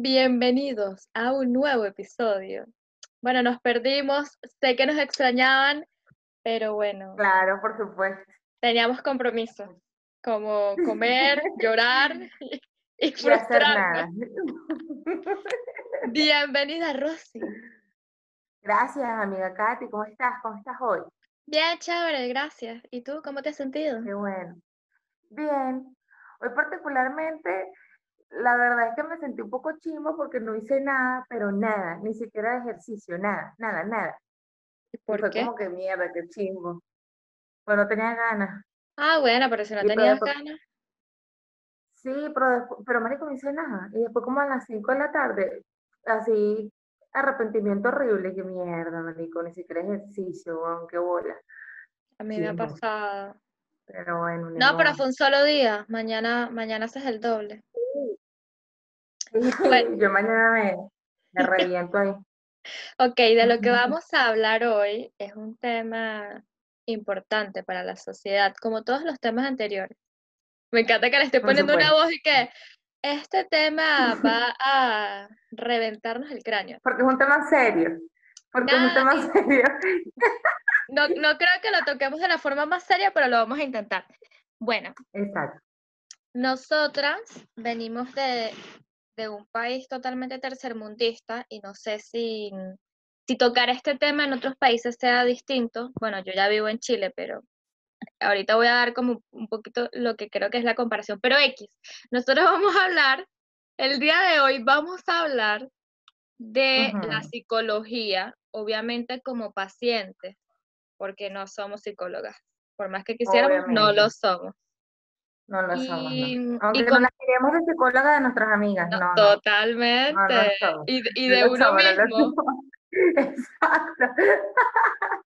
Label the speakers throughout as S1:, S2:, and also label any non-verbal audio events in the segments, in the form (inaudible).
S1: Bienvenidos a un nuevo episodio. Bueno, nos perdimos, sé que nos extrañaban, pero bueno,
S2: Claro, por supuesto.
S1: teníamos compromisos, como comer, (laughs) llorar y, y frustrarnos.
S2: nada. (laughs)
S1: Bienvenida, Rosy.
S2: Gracias, amiga Katy. ¿Cómo estás? ¿Cómo estás hoy?
S1: Bien, chévere, gracias. ¿Y tú cómo te has sentido?
S2: Qué bueno. Bien. Hoy particularmente, la verdad es que me sentí un poco chimbo porque no hice nada, pero nada, ni siquiera de ejercicio, nada, nada, nada.
S1: ¿Y
S2: Y
S1: por
S2: fue
S1: qué?
S2: como que mierda, qué chimbo. Pues no tenía ganas.
S1: Ah, bueno, pero si no
S2: Y
S1: tenías
S2: después,
S1: ganas.
S2: sí, pero después, pero marico, no hice nada. Y después como a las 5 de la tarde, así, arrepentimiento horrible, que mierda, marico, ni siquiera ejercicio, aunque bola.
S1: A mí me ha pasado.
S2: Pero bueno, ni
S1: No, pero fue un solo día. Mañana, mañana haces el doble. Bueno, (laughs)
S2: yo mañana me, me reviento ahí.
S1: ok, de lo que vamos a hablar hoy es un tema importante para la sociedad, como todos los temas anteriores. Me encanta que le estoy
S2: Por
S1: poniendo una voz y que este tema va a reventarnos el cráneo.
S2: Porque es un tema serio. Porque es un tema serio.
S1: no, no creo que lo toquemos de la forma más seria, pero lo vamos a intentar. Bueno,
S2: Exacto.
S1: nosotras venimos de, de un país totalmente tercermundista y no sé si, si tocar este tema en otros países sea distinto. Bueno, yo ya vivo en Chile, pero ahorita voy a dar como un poquito lo que creo que es la comparación. Pero X, nosotros (laughs) vamos a hablar, el día de hoy vamos a hablar de la psicología, obviamente como pacientes, porque no somos psicólogas. Por más que quisiéramos, no lo somos.
S2: No lo somos, no.
S1: Y
S2: Aunque no
S1: como
S2: las queremos de psicóloga de nuestras amigas.
S1: No,
S2: No, no. No
S1: totalmente. Y, de- y
S2: No
S1: de uno
S2: somos, no
S1: mismo. (laughs)
S2: Exacto. (laughs)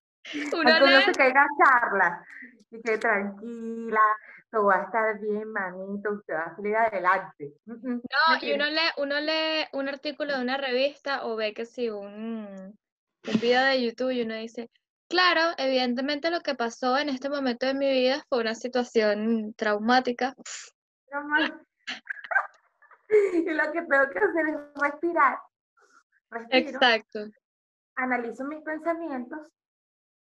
S1: Uno
S2: Aunque
S1: lee,
S2: se caiga a charlas. Y que tranquila, todo va a estar bien, manito, usted va a salir adelante.
S1: No, y uno lee, uno lee un artículo de una revista o ve que sí, un, un video de YouTube y uno dice, claro, evidentemente lo que pasó en este momento de mi vida fue una situación traumática. (laughs)
S2: Y lo que tengo que hacer es respirar. Respiro,
S1: Exacto.
S2: analizo mis pensamientos,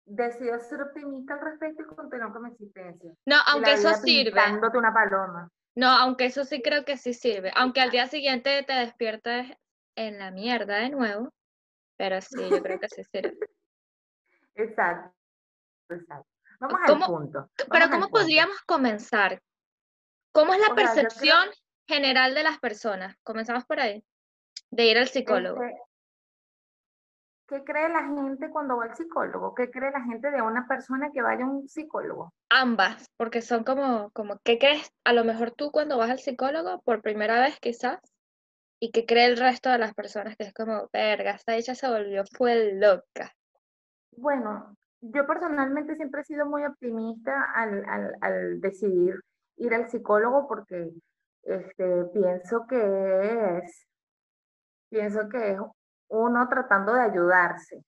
S2: decido ser optimista al respecto y continúo con mi existencia.
S1: No, aunque eso sirve.
S2: una paloma.
S1: No, aunque eso sí creo que sí sirve. Aunque al día siguiente te despiertes en la mierda de nuevo, pero sí, yo creo que sí sirve. (laughs)
S2: Exacto, exacto. Vamos al
S1: ¿Cómo,
S2: punto.
S1: pero
S2: Vamos
S1: cómo
S2: punto.
S1: podríamos comenzar? ¿Cómo es la
S2: O sea, yo creo,
S1: percepción general de las personas? Comenzamos por ahí, de ir al psicólogo.
S2: este, ¿qué cree la gente cuando va al psicólogo? ¿Qué cree la gente de una persona que vaya a un psicólogo?
S1: Ambas, porque son como, como, ¿qué crees? A lo mejor tú cuando vas al psicólogo por primera vez quizás, y qué cree el resto de las personas, que es como, verga, esta hecha se volvió, fue loca.
S2: Bueno, yo personalmente siempre he sido muy optimista al, al- al decidir ir al psicólogo porque este, pienso que es, pienso que es uno tratando de ayudarse.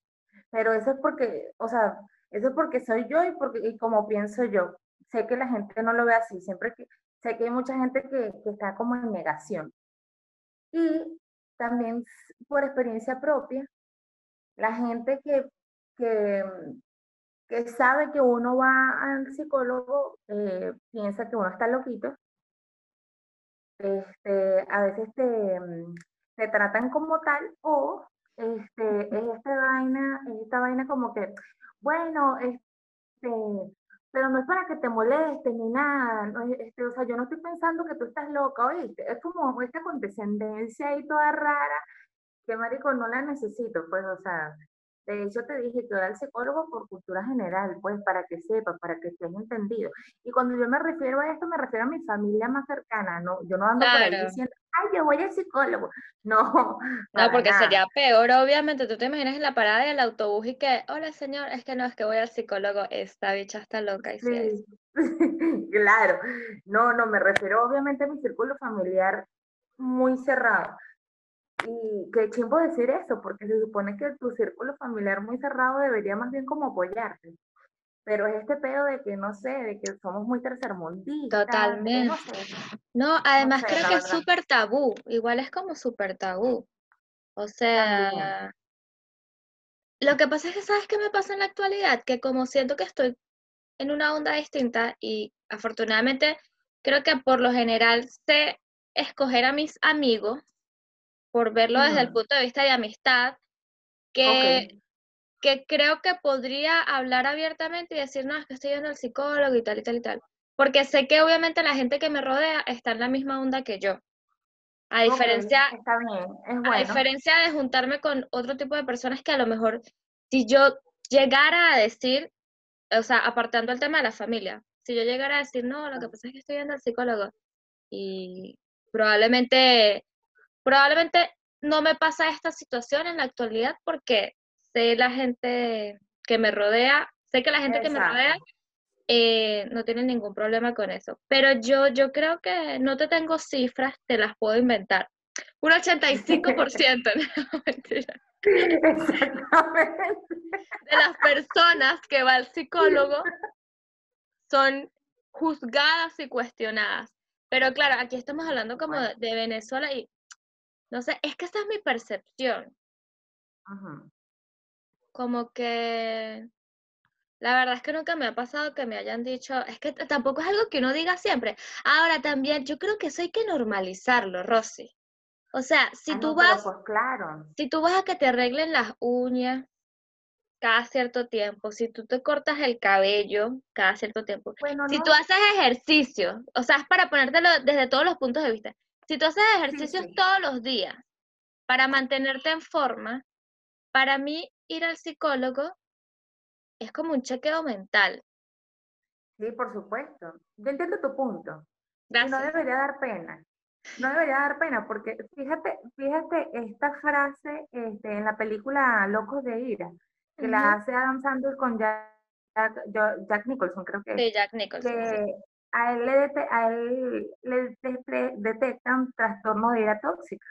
S2: Pero eso es porque, o sea, eso es porque soy yo y, porque, y como pienso yo. Sé que la gente no lo ve así, siempre sé que hay mucha gente que, que está como en negación. Y también por experiencia propia, la gente que, que, que sabe que uno va al psicólogo eh, piensa que uno está loquito, este, a veces te, mm, te tratan como tal o este, es esta vaina, es esta vaina como que, bueno, este, pero no es para que te molestes ni nada, no es- este, o sea, yo no estoy pensando que tú estás loca, oíste, es como esta condescendencia ahí toda rara, que marico, no la necesito, pues, o sea, de hecho te dije que voy al psicólogo por cultura general, pues, para que sepas, para que estés entendido. Y cuando yo me refiero a esto, me refiero a mi familia más cercana, no, yo no ando por ahí diciendo, ay, yo voy al psicólogo. (laughs) No,
S1: No, porque
S2: nada.
S1: sería peor, obviamente. Tú te imaginas en la parada del autobús y que, hola señor, es que no, es que voy al psicólogo, esta bicha está loca y. Sí, (laughs)
S2: claro. No, no, me refiero obviamente a mi círculo familiar muy cerrado. Y qué chimbo decir eso, porque se supone que tu círculo familiar muy cerrado debería más bien como apoyarte. pero es este pedo de que no sé, de que somos muy tercermundistas.
S1: Totalmente. No, además creo que es súper tabú, igual es como súper tabú. O sea, lo que pasa es que, ¿sabes qué me pasa en la actualidad? Que como siento que estoy en una onda distinta y afortunadamente creo que por lo general sé escoger a mis amigos por verlo desde el punto de vista de amistad, que que creo que podría hablar abiertamente y decir, no, es que estoy yendo al psicólogo y tal y tal y tal. Porque sé que obviamente la gente que me rodea está en la misma onda que yo. A diferencia, a diferencia de juntarme con otro tipo de personas que a lo mejor, si yo llegara a decir, o sea, apartando el tema de la familia, si yo llegara a decir, no, lo que pasa es que estoy yendo al psicólogo y probablemente, probablemente no me pasa esta situación en la actualidad porque sé la gente que me rodea, sé que la gente que me rodea eh, no tiene ningún problema con eso. Pero yo, yo creo que no te tengo cifras, te las puedo inventar. Un 85%, (laughs) no, mentira. Exactamente. De las personas que va al psicólogo son juzgadas y cuestionadas. Pero claro, aquí estamos hablando como de Venezuela y no sé, es que esa es mi percepción. Ajá como que la verdad es que nunca me ha pasado que me hayan dicho, es que tampoco es algo que uno diga siempre. Ahora también, yo creo que eso hay que normalizarlo, Rosy. O sea, si ah, tú vas,
S2: pues claro.
S1: si tú vas a que te arreglen las uñas cada cierto tiempo, si tú te cortas el cabello cada cierto tiempo, si tú haces ejercicio, o sea, es para ponértelo desde todos los puntos de vista. Si tú haces ejercicios todos los días para mantenerte en forma, para mí ir al psicólogo es como un chequeo mental.
S2: Sí, por supuesto. Yo entiendo tu punto. No debería dar pena. No debería dar pena porque fíjate, fíjate esta frase este, en la película Locos de Ira, que la hace Adam Sandler con Jack, Jack, Nicholson, creo que
S1: Sí, Jack Nicholson.
S2: Que a él, le, a él le detectan trastorno de ira tóxica.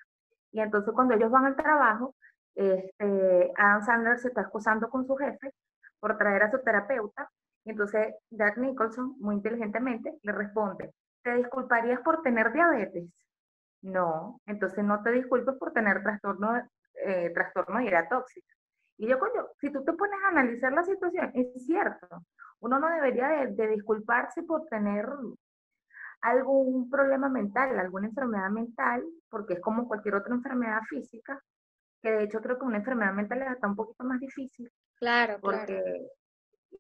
S2: Y entonces cuando ellos van al trabajo, este, Adam Sandler se está excusando con su jefe por traer a su terapeuta. Y entonces Jack Nicholson, muy inteligentemente, le responde, ¿te disculparías por tener diabetes? No, entonces no te disculpes por tener trastorno, eh, trastorno de ira tóxica. Y yo, coño, si tú te pones a analizar la situación, es cierto, uno no debería de, de disculparse por tener algún problema mental, alguna enfermedad mental, porque es como cualquier otra enfermedad física, que de hecho creo que una enfermedad mental está un poquito más difícil.
S1: Claro, porque,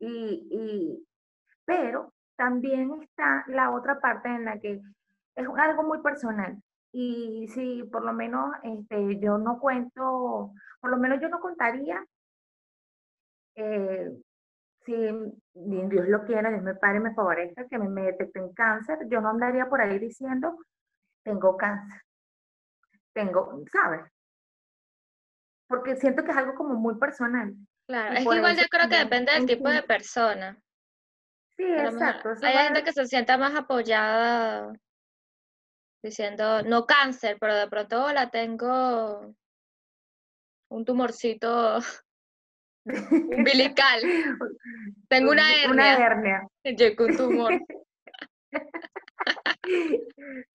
S2: Y, y, pero también está la otra parte en la que es algo muy personal. Y si por lo menos este, yo no cuento, por lo menos yo no contaría, eh, si Dios lo quiera, Dios me pare, me favorezca, que me, me detecten cáncer, yo no andaría por ahí diciendo, tengo cáncer. Tengo, ¿sabes? porque siento que es algo como muy personal.
S1: Claro, es que igual yo creo que depende del tipo de persona.
S2: Sí, exacto.
S1: Hay gente que se sienta más apoyada diciendo, no cáncer, pero de pronto la tengo un tumorcito umbilical. tengo una hernia.
S2: Una hernia.
S1: Yo con tumor. (laughs)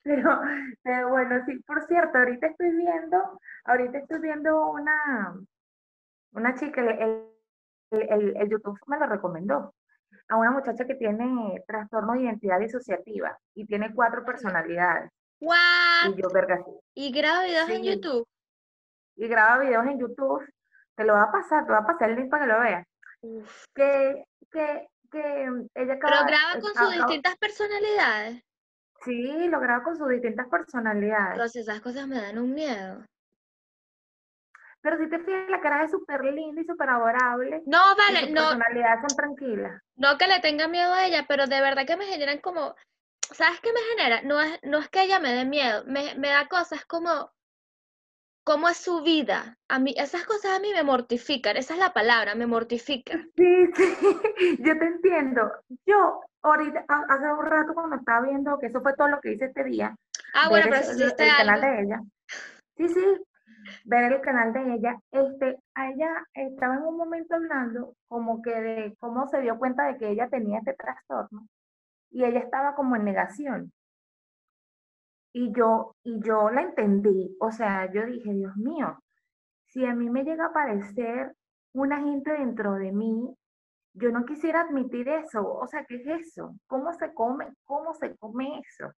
S2: Pero, pero bueno, sí, por cierto, ahorita estoy viendo, ahorita estoy viendo una, una chica, el, el, el YouTube me lo recomendó, a una muchacha que tiene trastorno de identidad disociativa y tiene cuatro personalidades.
S1: ¿What?
S2: Y yo, verga,
S1: ¿Y graba videos en YouTube?
S2: Y graba videos en YouTube. Te lo va a pasar, te va a pasar el link para que lo veas. Que, que, que ella
S1: Pero graba con sus distintas personalidades.
S2: Sí, lo graba con sus distintas personalidades.
S1: Pero esas cosas me dan un miedo.
S2: Pero si te fijas, la cara es súper linda y súper adorable.
S1: No, vale,
S2: y
S1: no.
S2: personalidades son tranquilas.
S1: No que le tenga miedo a ella, pero de verdad que me generan como. ¿Sabes qué me genera? No es, no es que ella me dé miedo, me, me da cosas como. ¿Cómo es su vida? A mí, esas cosas a mí me mortifican, esa es la palabra, me mortifica.
S2: Sí, (laughs) sí, yo te entiendo. Yo ahorita, hace un rato cuando estaba viendo que eso fue todo lo que hice este día.
S1: Ah, bueno, pero si
S2: el, canal de ella. Sí, sí. ver el canal de ella, este, ella estaba en un momento hablando como que de cómo se dio cuenta de que ella tenía este trastorno y ella estaba como en negación. Y yo, y yo la entendí, o sea, yo dije, Dios mío, si a mí me llega a aparecer una gente dentro de mí, yo no quisiera admitir eso, o sea, ¿qué es eso? ¿Cómo se come, cómo se come eso?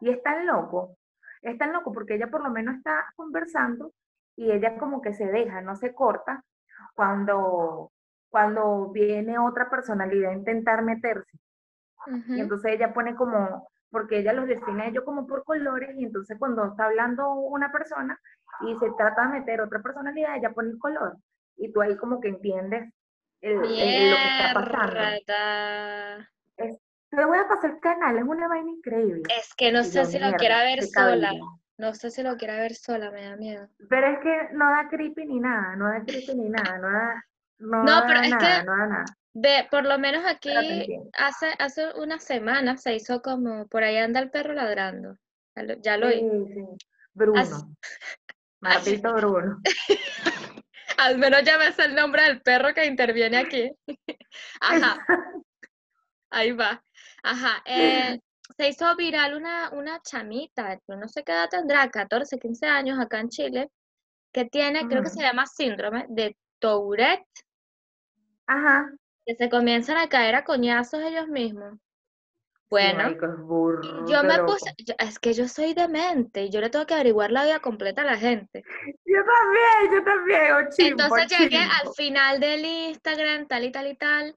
S2: Y es tan loco, es tan loco porque ella por lo menos está conversando y ella como que se deja, no se corta cuando, cuando viene otra personalidad a intentar meterse. Y entonces ella pone como, porque ella los define a ellos como por colores, y entonces cuando está hablando una persona y se trata de meter otra personalidad, ella pone el color. Y tú ahí como que entiendes el, lo que está pasando. te voy a pasar el canal, es una vaina increíble.
S1: Es que no sé si lo quiera ver sola. No sé si lo quiera ver sola, me da miedo.
S2: Pero es que no da creepy ni nada, no da creepy ni nada, no da, no, no pero es que no da nada.
S1: Ve, por lo menos aquí hace, hace una semana se hizo como por ahí anda el perro ladrando. Ya lo,
S2: sí, sí. Bruno. (laughs) Martito Bruno. (laughs)
S1: Al menos ya ves el nombre del perro que interviene aquí. (laughs) Ajá. Ahí va. Ajá. Eh, se hizo viral una, una chamita, no sé qué edad tendrá, 14, 15 años acá en Chile, que tiene, creo que se llama síndrome de Tourette.
S2: Ajá
S1: que se comienzan a caer a coñazos ellos mismos. Bueno, yo me puse, es que yo soy demente y yo le tengo que averiguar la vida completa a la gente.
S2: Yo también, yo también. Oh,
S1: Entonces llegué al final del Instagram, tal y tal y tal.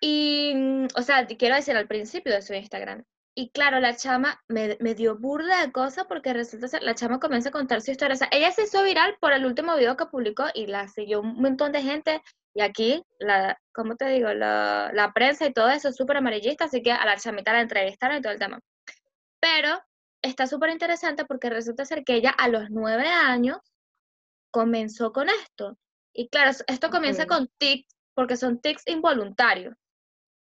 S1: Y, o sea, quiero decir al principio de su Instagram. Y claro, la chama me, me dio burda de cosas porque resulta ser, la chama comienza a contar su historia. O sea, ella se hizo viral por el último video que publicó y la siguió un montón de gente y aquí, la, ¿cómo te digo? La, la prensa y todo eso es súper amarillista, así que a la chamita la entrevistaron y todo el tema. Pero está súper interesante porque resulta ser que ella a los nueve años comenzó con esto. Y claro, esto comienza con tics, porque son tics involuntarios.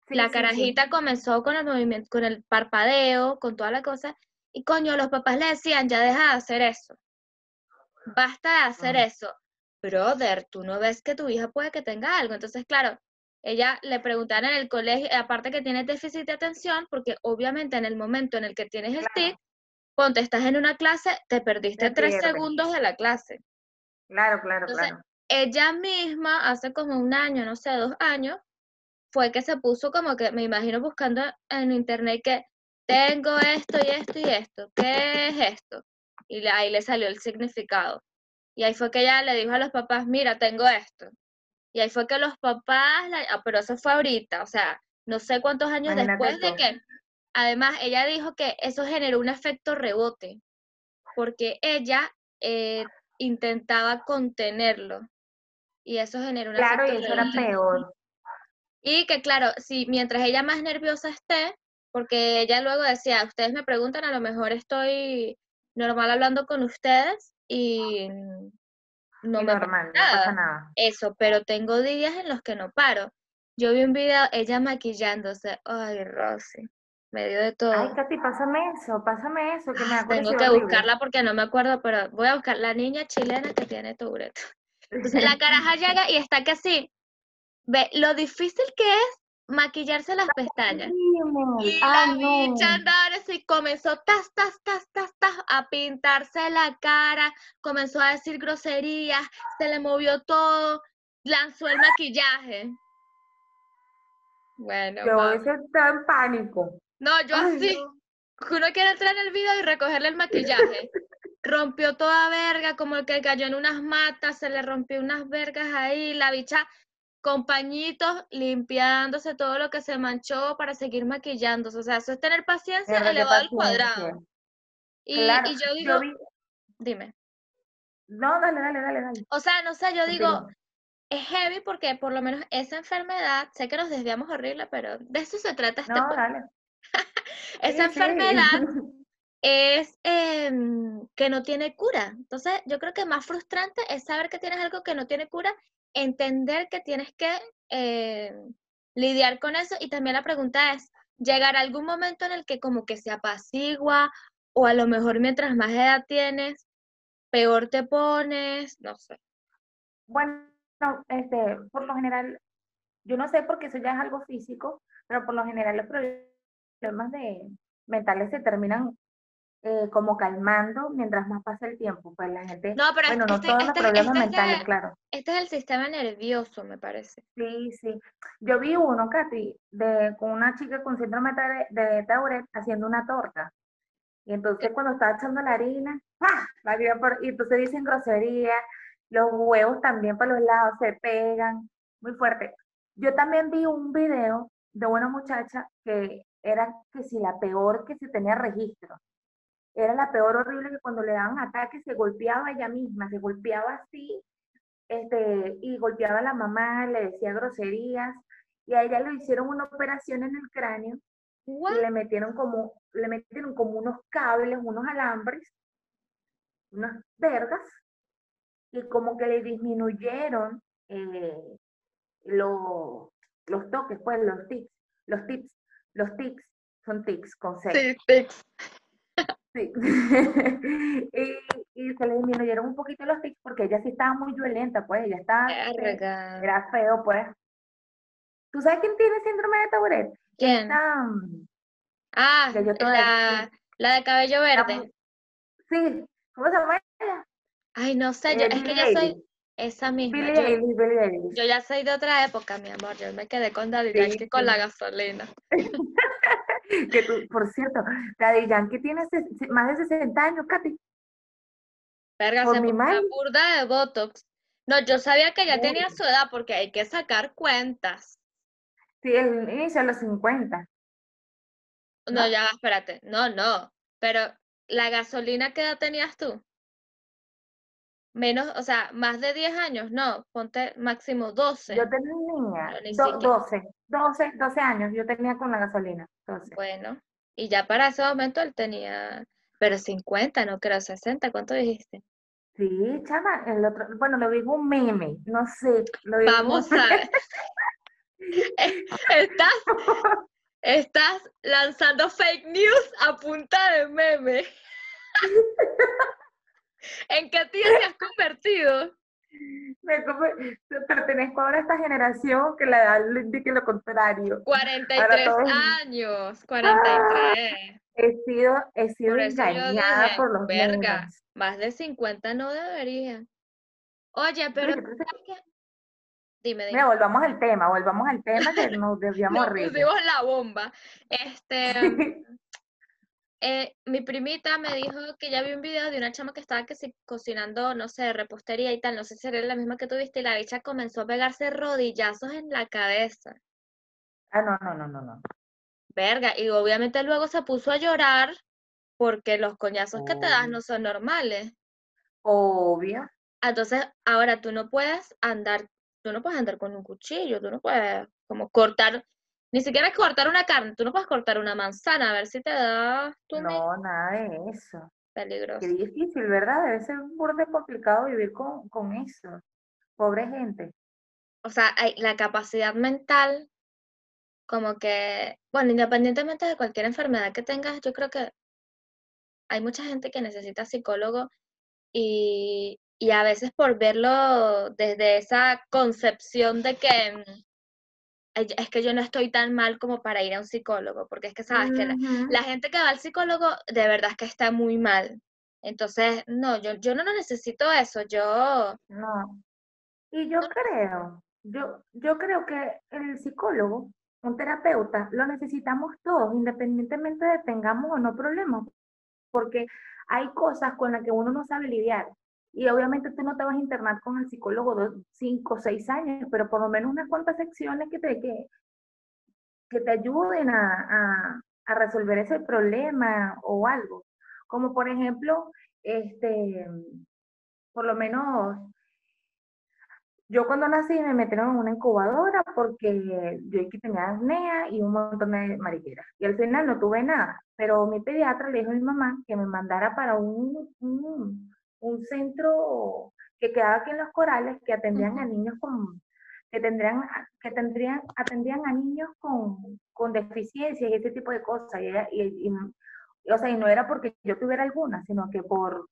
S1: la carajita comenzó con el movimiento, con el parpadeo, con toda la cosa, y coño, los papás le decían, ya deja de hacer eso. Basta de hacer eso brother, tú no ves que tu hija puede que tenga algo. Entonces, claro, ella le preguntaron en el colegio, aparte que tienes déficit de atención, porque obviamente en el momento en el que tienes el TIC, cuando estás en una clase, te perdiste tres segundos de la clase.
S2: Claro, claro, claro.
S1: Ella misma, hace como un año, no sé, dos años, fue que se puso como que, me imagino buscando en internet que tengo esto y esto y esto, ¿qué es esto? Y ahí le salió el significado. Y ahí fue que ella le dijo a los papás, mira, tengo esto. Y ahí fue que los papás, ah, pero eso fue ahorita, o sea, no sé cuántos años después de que, además, ella dijo que eso generó un efecto rebote, porque ella eh, intentaba contenerlo. Y eso generó un
S2: claro, efecto y eso era peor.
S1: Y que claro, si mientras ella más nerviosa esté, porque ella luego decía, ustedes me preguntan, a lo mejor estoy normal hablando con ustedes, y no me
S2: normal, pasa nada.
S1: Eso, pero tengo días en los que no paro. Yo vi un video, ella maquillándose. Ay, Rosy, me dio de todo.
S2: Ay, Katy, pásame eso, pásame eso, que me
S1: Tengo que buscarla porque no me acuerdo, pero voy a buscar la niña chilena que tiene Tourette. (laughs) Entonces la caraja llega y está que así. Ve, lo difícil que es maquillarse las pestañas. Y la bicha andaba comenzó tas, tas, tas, tas, tas, a pintarse la cara, comenzó a decir groserías, se le movió todo, lanzó el maquillaje. Bueno.
S2: Yo en pánico.
S1: No, yo así. Uno quiere entrar en el video y recogerle el maquillaje. (laughs) Rompió toda verga, como el que cayó en unas matas, se le rompió unas vergas ahí, la bicha compañitos limpiándose todo lo que se manchó para seguir maquillándose. O sea, eso es tener paciencia elevado al cuadrado. Y, yo digo, dime.
S2: No, dale, dale, dale, dale.
S1: O sea, no sé, yo digo, es heavy porque por lo menos esa enfermedad, sé que nos desviamos horrible, pero de eso se trata este
S2: No, dale. (laughs)
S1: esa enfermedad (laughs) es em, que no tiene cura. Entonces, yo creo que más frustrante es saber que tienes algo que no tiene cura entender que tienes que eh, lidiar con eso y también la pregunta es, ¿llegar algún momento en el que como que se apacigua o a lo mejor mientras más edad tienes, peor te pones, no sé.
S2: Bueno, este, por lo general, yo no sé porque eso ya es algo físico, pero por lo general los problemas de mentales se terminan eh, como calmando mientras más pasa el tiempo. Pues la gente,
S1: No, pero
S2: bueno, no
S1: este,
S2: todos los
S1: este,
S2: problemas
S1: este es
S2: mentales, claro.
S1: este es el sistema nervioso, me parece.
S2: Sí, sí. Yo vi uno, Katy, de, con una chica con síndrome de, de Tourette haciendo una torta. Y entonces cuando estaba echando la harina, ¡pah! La por- y entonces dicen grosería, los huevos también por los lados se pegan, muy fuerte. Yo también vi un video de una muchacha que era que si la peor que se tenía registro. Era la peor horrible que cuando le daban ataques se golpeaba ella misma, se golpeaba así, este, y golpeaba a la mamá, le decía groserías, y a ella le hicieron una operación en el cráneo
S1: What?
S2: y le metieron como, le metieron como unos cables, unos alambres, unas vergas, y como que le disminuyeron eh, lo- los toques, pues los tics, los tics, los tics, son tics con C.
S1: Sí, tics.
S2: Sí. (laughs) y, y se le disminuyeron un poquito los tics porque ella sí estaba muy violenta, pues ella estaba, eh, era feo, pues. ¿Tú sabes quién tiene síndrome de Tourette?
S1: ¿Quién?
S2: Esta, mm,
S1: Ah,
S2: que yo
S1: la, la de cabello
S2: la
S1: verde.
S2: mu- sí, ¿cómo se llama ella?
S1: Ay, no sé, yo,
S2: Eh,
S1: es que yo soy esa misma.
S2: Billie
S1: Yo,
S2: Billie
S1: ya soy de otra época, mi amor. Yo me quedé con Daddy
S2: Sí,
S1: Yankee con
S2: sí.
S1: la gasolina. (laughs) (laughs)
S2: Que tú, por cierto, Daddy Yankee tiene más de 60 años, Katy.
S1: Verga,
S2: Por
S1: se
S2: mi
S1: una burda de Botox. No, yo sabía que ya tenía su edad porque hay que sacar cuentas.
S2: Sí, él inicia a los 50.
S1: No,
S2: ¿No?
S1: ya, espérate. No, no. Pero, ¿la gasolina qué edad tenías tú? Menos, o sea, más de 10 años, no. Ponte máximo 12.
S2: Yo tenía
S1: Pero ni
S2: do-
S1: siquiera.
S2: 12, 12, 12 años, yo tenía con la gasolina. 12.
S1: Bueno, y ya para ese momento él tenía, pero 50, no creo, 60, ¿cuánto dijiste?
S2: Sí, chama, el otro, bueno, lo vi un meme, no sé, lo vi un
S1: Vamos a ver. (laughs) Estás, estás lanzando fake news a punta de meme. (laughs) ¿En qué tía te has convertido?
S2: Me pertenezco ahora a esta generación que la edad le indique lo contrario.
S1: 43
S2: todos-
S1: años, 43.
S2: He sido, he sido
S1: Por
S2: engañada
S1: dije,
S2: por los
S1: verga, más de 50 no debería. Oye, pero. Dime, dime.
S2: Mira, volvamos al tema, volvamos al tema que nos (laughs) desviamos
S1: Nos pusimos la bomba. Este, (laughs) eh, mi primita me dijo que ya vi un video de una chama que estaba que sí, cocinando, no sé, repostería y tal, no sé si era la misma que tuviste, y la bicha comenzó a pegarse rodillazos en la cabeza.
S2: Ah, no, no, no, no, no.
S1: Verga, y obviamente luego se puso a llorar porque los coñazos que te das no son normales.
S2: Obvio.
S1: Entonces, ahora tú no puedes andar, tú no puedes andar con un cuchillo, tú no puedes como cortar, ni siquiera cortar una carne, tú no puedes cortar una manzana, a ver si te da mismo.
S2: No, nada de eso.
S1: Peligroso.
S2: Qué difícil, ¿verdad? Debe ser un complicado vivir con, con eso. Pobre gente.
S1: O sea, hay la capacidad mental, como que, bueno, independientemente de cualquier enfermedad que tengas, yo creo que hay mucha gente que necesita psicólogo y, y a veces por verlo desde esa concepción de que mm, "Ay, es que yo no estoy tan mal como para ir a un psicólogo, porque es que sabes que la, gente que va al psicólogo de verdad es que está muy mal. Entonces, no, yo, yo no lo necesito eso, yo,
S2: No. Y yo creo, yo, yo creo que el psicólogo, un terapeuta, lo necesitamos todos, independientemente de tengamos o no problemas, porque hay cosas con las que uno no sabe lidiar. Y obviamente tú no te vas a internar con el psicólogo dos, cinco, seis años, pero por lo menos unas cuantas secciones que te, que, que te ayuden a, a, resolver ese problema o algo. Como por ejemplo, este, por lo menos yo cuando nací me metieron en una incubadora porque yo aquí tenía apnea y un montón de mariqueras. Y al final no tuve nada. Pero mi pediatra le dijo a mi mamá que me mandara para un, un centro que quedaba aquí en Los Corales que atendían a niños con que tendrían que tendrían atendían a niños con, con deficiencias y ese tipo de cosas y, ella- y- y- y- o sea y no era porque yo tuviera alguna sino que por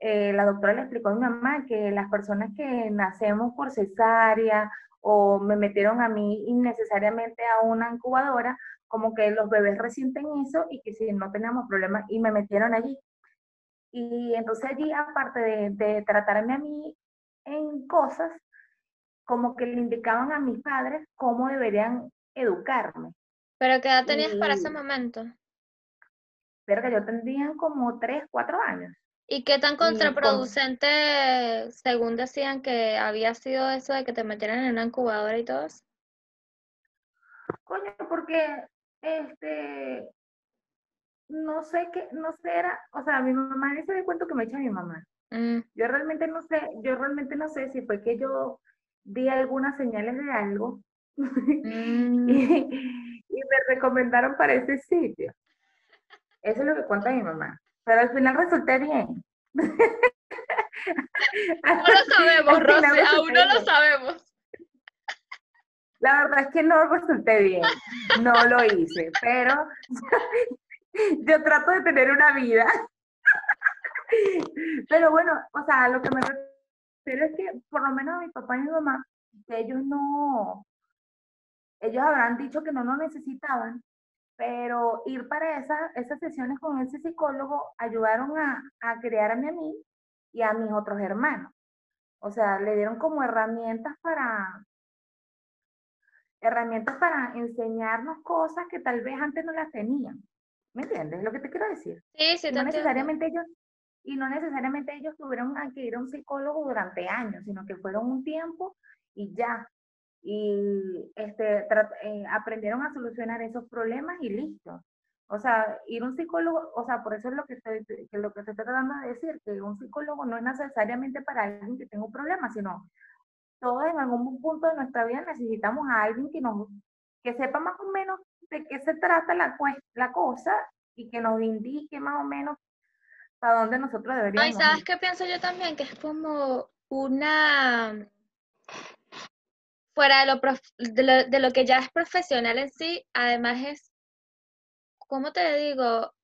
S2: eh, la doctora le explicó a mi mamá que las personas que nacemos por cesárea o me metieron a mí innecesariamente a una incubadora, como que los bebés resienten eso y que si no teníamos problemas y me metieron allí. Y entonces allí, aparte de, de tratarme a mí en cosas, como que le indicaban a mis padres cómo deberían educarme.
S1: ¿Pero qué edad tenías para ese momento?
S2: Pero que yo tendría como 3, 4 años.
S1: ¿Y qué tan contraproducente, según decían, que había sido eso de que te metieran en una incubadora y todo eso?
S2: Coño, porque este no sé qué, no sé, era, o sea, mi mamá ese de cuento que me echa mi mamá. Mm. Yo realmente no sé, yo realmente no sé si fue que yo di algunas señales de algo (laughs) mm. y, me recomendaron para ese sitio. Eso es lo que cuenta mi mamá. Pero al final resulté bien. (laughs)
S1: No lo sabemos, Rosy, aún no lo sabemos.
S2: La verdad es que no resulté bien, no lo hice, pero (laughs) yo trato de tener una vida. Pero bueno, o sea, lo que me refiero es que por lo menos mi papá y mi mamá, ellos no, ellos habrán dicho que no lo necesitaban, pero ir para esas, esas sesiones con ese psicólogo ayudaron a, a crearme a mí y a mis otros hermanos. O sea, le dieron como herramientas para, herramientas para enseñarnos cosas que tal vez antes no las tenían. ¿Me entiendes lo que te quiero decir?
S1: Sí, sí,
S2: no necesariamente ellos y no necesariamente ellos tuvieron que ir a un psicólogo durante años, sino que fueron un tiempo y ya. Y este, eh, aprendieron a solucionar esos problemas y listo. O sea, ir a un psicólogo, o sea, por eso es lo que, estoy, que lo que estoy tratando de decir, que un psicólogo no es necesariamente para alguien que tenga un problema, sino todos en algún punto de nuestra vida necesitamos a alguien que nos que sepa más o menos de qué se trata la, la cosa y que nos indique más o menos para dónde nosotros deberíamos.
S1: Ay, ¿sabes qué pienso yo también? Que es como una fuera de lo, de lo, de lo que ya es profesional en sí, además es, ¿cómo te digo?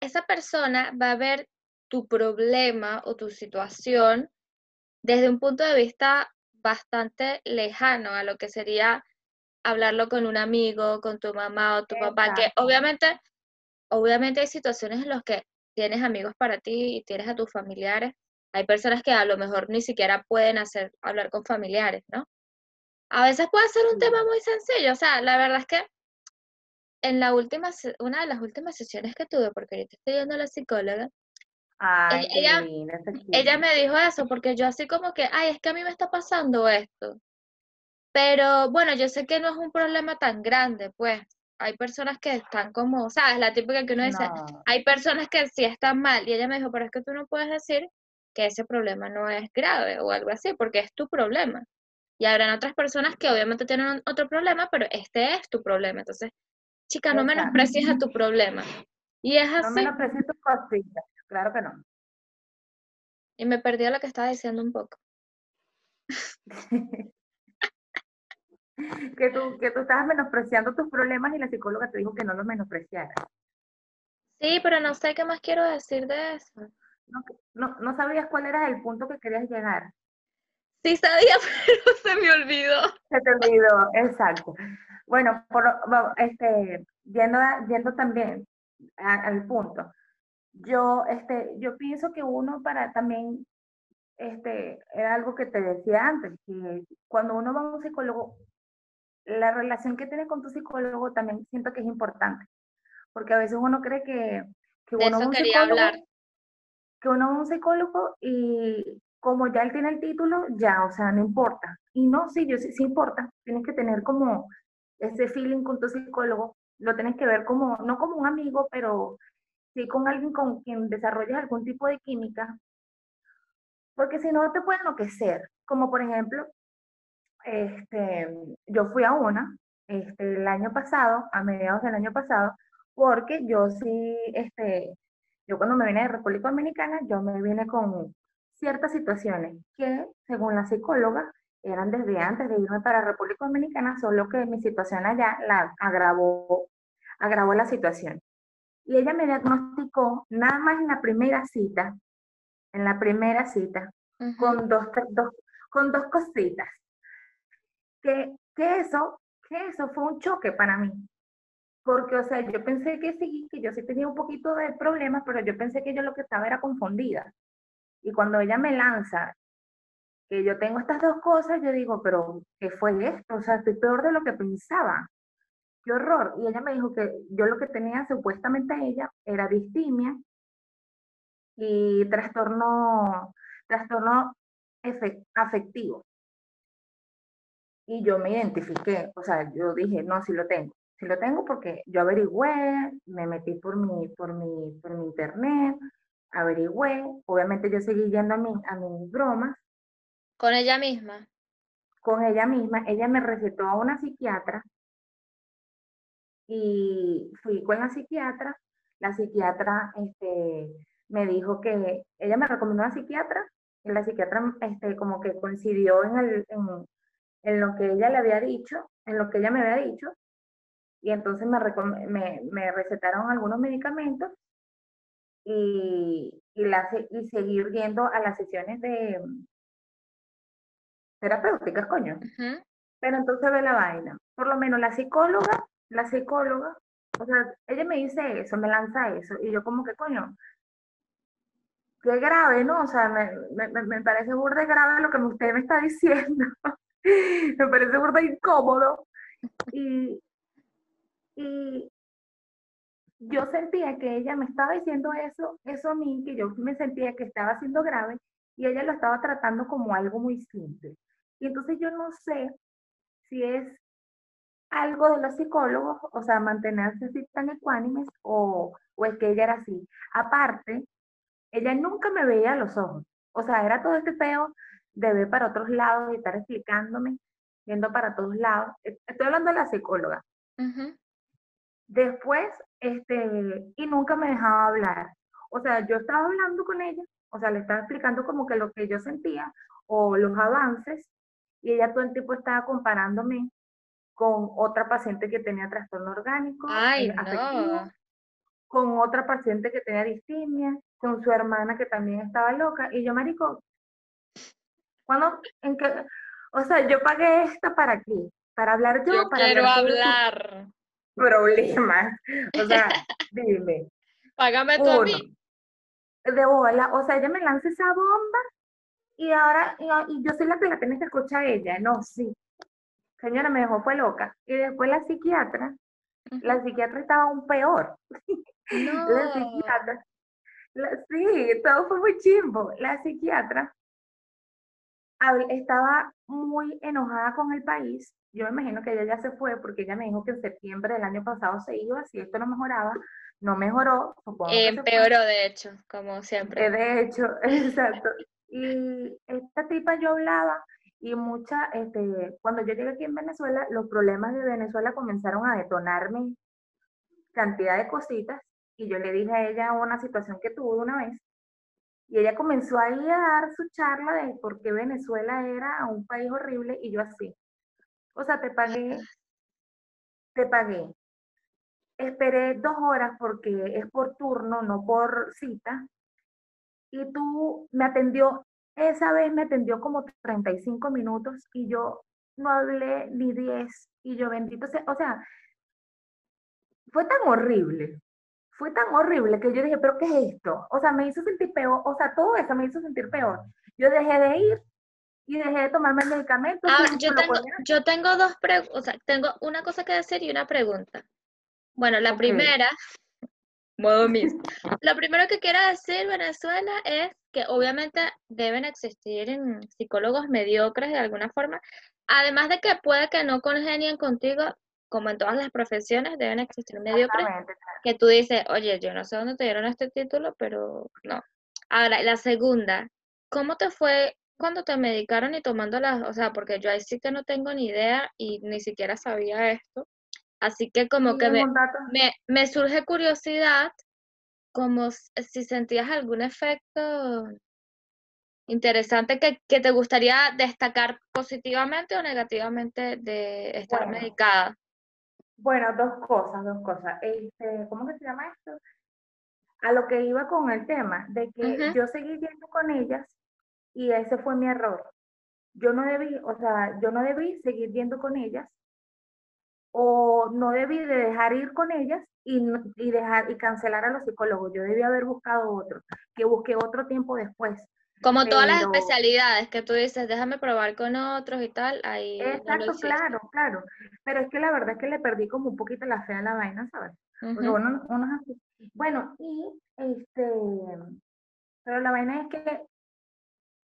S1: Esa persona va a ver tu problema o tu situación desde un punto de vista bastante lejano a lo que sería hablarlo con un amigo, con tu mamá o tu papá, que obviamente, obviamente hay situaciones en las que tienes amigos para ti y tienes a tus familiares. Hay personas que a lo mejor ni siquiera pueden hacer hablar con familiares, ¿no? A veces puede ser un tema muy sencillo, o sea, la verdad es que en la última, una de las últimas sesiones que tuve, porque ahorita estoy yendo a la psicóloga, ella, ella me dijo eso, porque yo así como que, ay, es que a mí me está pasando esto. Pero bueno, yo sé que no es un problema tan grande, pues hay personas que están como, ¿sabes? La típica que uno dice, hay personas que sí están mal. Y ella me dijo, pero es que tú no puedes decir que ese problema no es grave o algo así, porque es tu problema. Y habrán otras personas que obviamente tienen otro problema, pero este es tu problema. Entonces, chica, no menosprecies a tu problema. Y es así. No
S2: menosprecies tu cosita, claro que no.
S1: Y me perdí lo que estaba diciendo un poco. (laughs) (laughs)
S2: que tú, que tú estabas menospreciando tus problemas y la psicóloga te dijo que no los menospreciara.
S1: Sí, pero no sé qué más quiero decir de eso.
S2: No, no, sabías cuál era el punto que querías llegar.
S1: Sí sabía, (laughs) pero se me olvidó.
S2: Se te olvidó, exacto. Bueno, por, este, yendo, yendo también al punto, yo, este, yo pienso que uno para también, este, era algo que te decía antes, que cuando uno va a un psicólogo, la relación que tienes con tu psicólogo también siento que es importante, porque a veces uno cree que, que uno es un psicólogo, hablar. que uno es un psicólogo y como ya él tiene el título, ya, o sea, no importa. Y no, sí, yo sí, sí importa, tienes que tener como ese feeling con tu psicólogo, lo tienes que ver como, no como un amigo, pero sí con alguien con quien desarrolles algún tipo de química, porque si no te puede enloquecer, como por ejemplo, este, yo fui a una este, el año pasado, a mediados del año pasado, porque yo sí, este, yo cuando me vine de República Dominicana, yo me vine con ciertas situaciones que, según la psicóloga, eran desde antes de irme para República Dominicana, solo que mi situación allá la agravó, agravó la situación. Y ella me diagnosticó, nada más en la primera cita, en la primera cita, con, dos, dos, con dos cositas. Que, que, eso, que eso fue un choque para mí. Porque, o sea, yo pensé que sí, que yo sí tenía un poquito de problemas, pero yo pensé que yo lo que estaba era confundida. Y cuando ella me lanza que yo tengo estas dos cosas, yo digo, pero ¿qué fue esto? O sea, estoy peor de lo que pensaba. Qué horror. Y ella me dijo que yo lo que tenía supuestamente ella era distimia y trastorno, trastorno afectivo. Y yo me identifiqué, o sea, yo dije, no, sí lo tengo. Sí lo tengo porque yo averigüé, me metí por mi, por mi, por mi internet, averigüé, obviamente yo seguí yendo a, mi, a mis bromas.
S1: ¿Con ella misma?
S2: Con ella misma. Ella me recetó a una psiquiatra y fui con la psiquiatra. La psiquiatra este, me dijo que ella me recomendó a una psiquiatra y la psiquiatra este, como que coincidió en, el, en, en, lo que ella le había dicho, en lo que ella me había dicho. Y entonces me, me, me recetaron algunos medicamentos y, y, la, y seguir yendo a las sesiones de terapéuticas, coño. Pero entonces ve la vaina. Por lo menos la psicóloga, la psicóloga, o sea, ella me dice eso, me lanza eso, y yo como que, coño, qué grave, ¿no? O sea, me, me, me parece burda grave lo que usted me está (laughs) diciendo. Me parece burda incómodo. Y, y, yo sentía que ella me estaba diciendo eso, eso a mí, que yo me sentía que estaba siendo grave y ella lo estaba tratando como algo muy simple. Y entonces yo no sé si es algo de los psicólogos, o sea, mantenerse así tan ecuánimes o, o es que ella era así. Aparte, ella nunca me veía los ojos. O sea, era todo este peo de ver para otros lados y estar explicándome, viendo para todos lados. Estoy hablando de la psicóloga. Después, este, y nunca me dejaba hablar. O sea, yo estaba hablando con ella, o sea, le estaba explicando como que lo que yo sentía o los avances, y ella todo el tiempo estaba comparándome con otra paciente que tenía trastorno orgánico,
S1: Ay, no.
S2: con otra paciente que tenía distimia, con su hermana que también estaba loca, y yo, marico, ¿cuándo, en qué? O sea, yo pagué esta para qué? Para hablar yo,
S1: yo
S2: para
S1: quiero hablar (laughs)
S2: problemas. O sea, (laughs) dime.
S1: Págame tú a mí.
S2: De bola, o sea, ella me lanza esa bomba y ahora, y, yo soy la que la tiene que escuchar a ella. No, sí. Señora, me dejó, fue loca. Y después la psiquiatra, la psiquiatra estaba aún peor. (laughs)
S1: No.
S2: La psiquiatra, sí, todo fue muy chimbo. La psiquiatra estaba muy enojada con el país yo me imagino que ella ya se fue porque ella me dijo que en septiembre del año pasado se iba, si esto no mejoraba, no mejoró.
S1: Empeoró, de hecho, como siempre.
S2: Eh, de hecho, (laughs) exacto. Y esta tipa yo hablaba y mucha, este, cuando yo llegué aquí en Venezuela, los problemas de Venezuela comenzaron a detonarme cantidad de cositas y yo le dije a ella una situación que tuve una vez y ella comenzó ahí a dar su charla de por qué Venezuela era un país horrible y yo así, o sea, te pagué, te pagué. Esperé dos horas porque es por turno, no por cita. Y tú me atendió, esa vez me atendió como 35 minutos y yo no hablé ni 10. Y yo bendito sea, o sea, fue tan horrible, fue tan horrible que yo dije, pero ¿qué es esto? O sea, me hizo sentir peor, o sea, todo eso me hizo sentir peor. Yo dejé de ir y dejé de tomarme el medicamento.
S1: Yo, tengo, yo tengo dos preguntas, o sea, tengo una cosa que decir y una pregunta. Bueno, la primera, (laughs) modo mismo. (laughs) Lo primero que quiero decir, Venezuela, es que obviamente deben existir psicólogos mediocres de alguna forma, además de que puede que no congenien contigo, como en todas las profesiones, deben existir mediocres, que tú dices, oye, yo no sé dónde te dieron este título, pero no. Ahora, la segunda, ¿cómo te fue cuando te medicaron y tomando las, o sea, porque yo ahí sí que no tengo ni idea y ni siquiera sabía esto. Así que como que me, me, surge curiosidad, como si sentías algún efecto interesante que, te gustaría destacar positivamente o negativamente de estar medicada.
S2: Bueno, dos cosas, dos cosas. Este, ¿Cómo que se llama esto? a lo que iba con el tema, de que yo seguí yendo con ellas y ese fue mi error. Yo no debí, o sea, yo no debí seguir yendo con ellas o no debí de dejar ir con ellas y, y, dejar y cancelar a los psicólogos. Yo debí haber buscado otro, que busqué otro tiempo después.
S1: Como todas las especialidades que tú dices, déjame probar con otros y tal, ahí.
S2: Exacto, claro, claro. Pero es que la verdad es que le perdí como un poquito la fe a la vaina, ¿sabes? bueno, y este, pero la vaina es que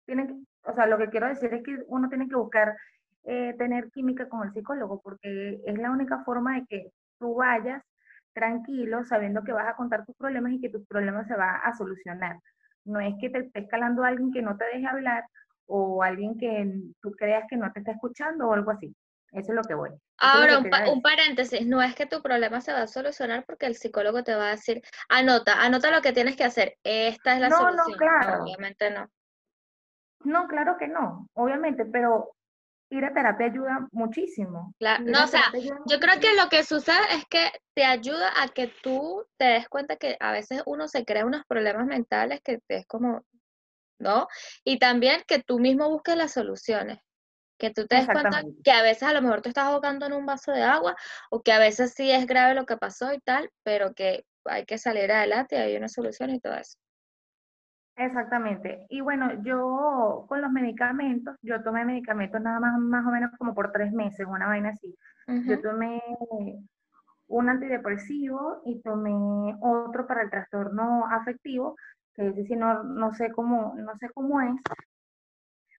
S2: tienen, o sea, lo que quiero decir es que uno tiene que buscar eh, tener química con el psicólogo, porque es la única forma de que tú vayas tranquilo, sabiendo que vas a contar tus problemas y que tus problemas se van a solucionar. No es que te esté escalando alguien que no te deje hablar o alguien que tú creas que no te está escuchando o algo así. Eso es lo que voy.
S1: Ahora, un, paréntesis, no es que tu problema se va a solucionar porque el psicólogo te va a decir, anota, anota lo que tienes que hacer, esta es la solución. No, claro. obviamente no.
S2: No, claro que no, obviamente, pero ir a terapia ayuda muchísimo.
S1: no, o sea, yo creo que lo que sucede es que te ayuda a que tú te des cuenta que a veces uno se crea unos problemas mentales que es como, ¿no? Y también que tú mismo busques las soluciones. Que tú te des cuenta que a veces a lo mejor te estás ahogando en un vaso de agua o que a veces sí es grave lo que pasó y tal, pero que hay que salir adelante y hay una solución y todo eso.
S2: Exactamente. Y bueno, yo con los medicamentos, yo tomé medicamentos nada más, más o menos como por tres meses, una vaina así. Yo tomé un antidepresivo y tomé otro para el trastorno afectivo, que es decir, no, no sé cómo, no sé cómo es,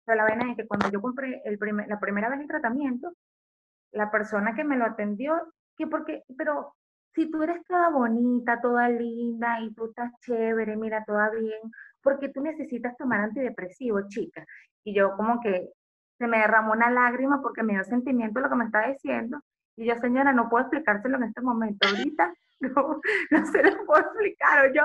S2: pero la vaina es que cuando yo compré el primer, la primera vez el tratamiento, la persona que me lo atendió, que porque, pero si tú eres toda bonita, toda linda y tú estás chévere, mira, toda bien, porque tú necesitas tomar antidepresivo, chica. Y yo como que se me derramó una lágrima porque me dio sentimiento lo que me estaba diciendo. Y yo, señora, no puedo explicárselo en este momento. Ahorita (laughs) no, no se lo puedo explicar, o yo.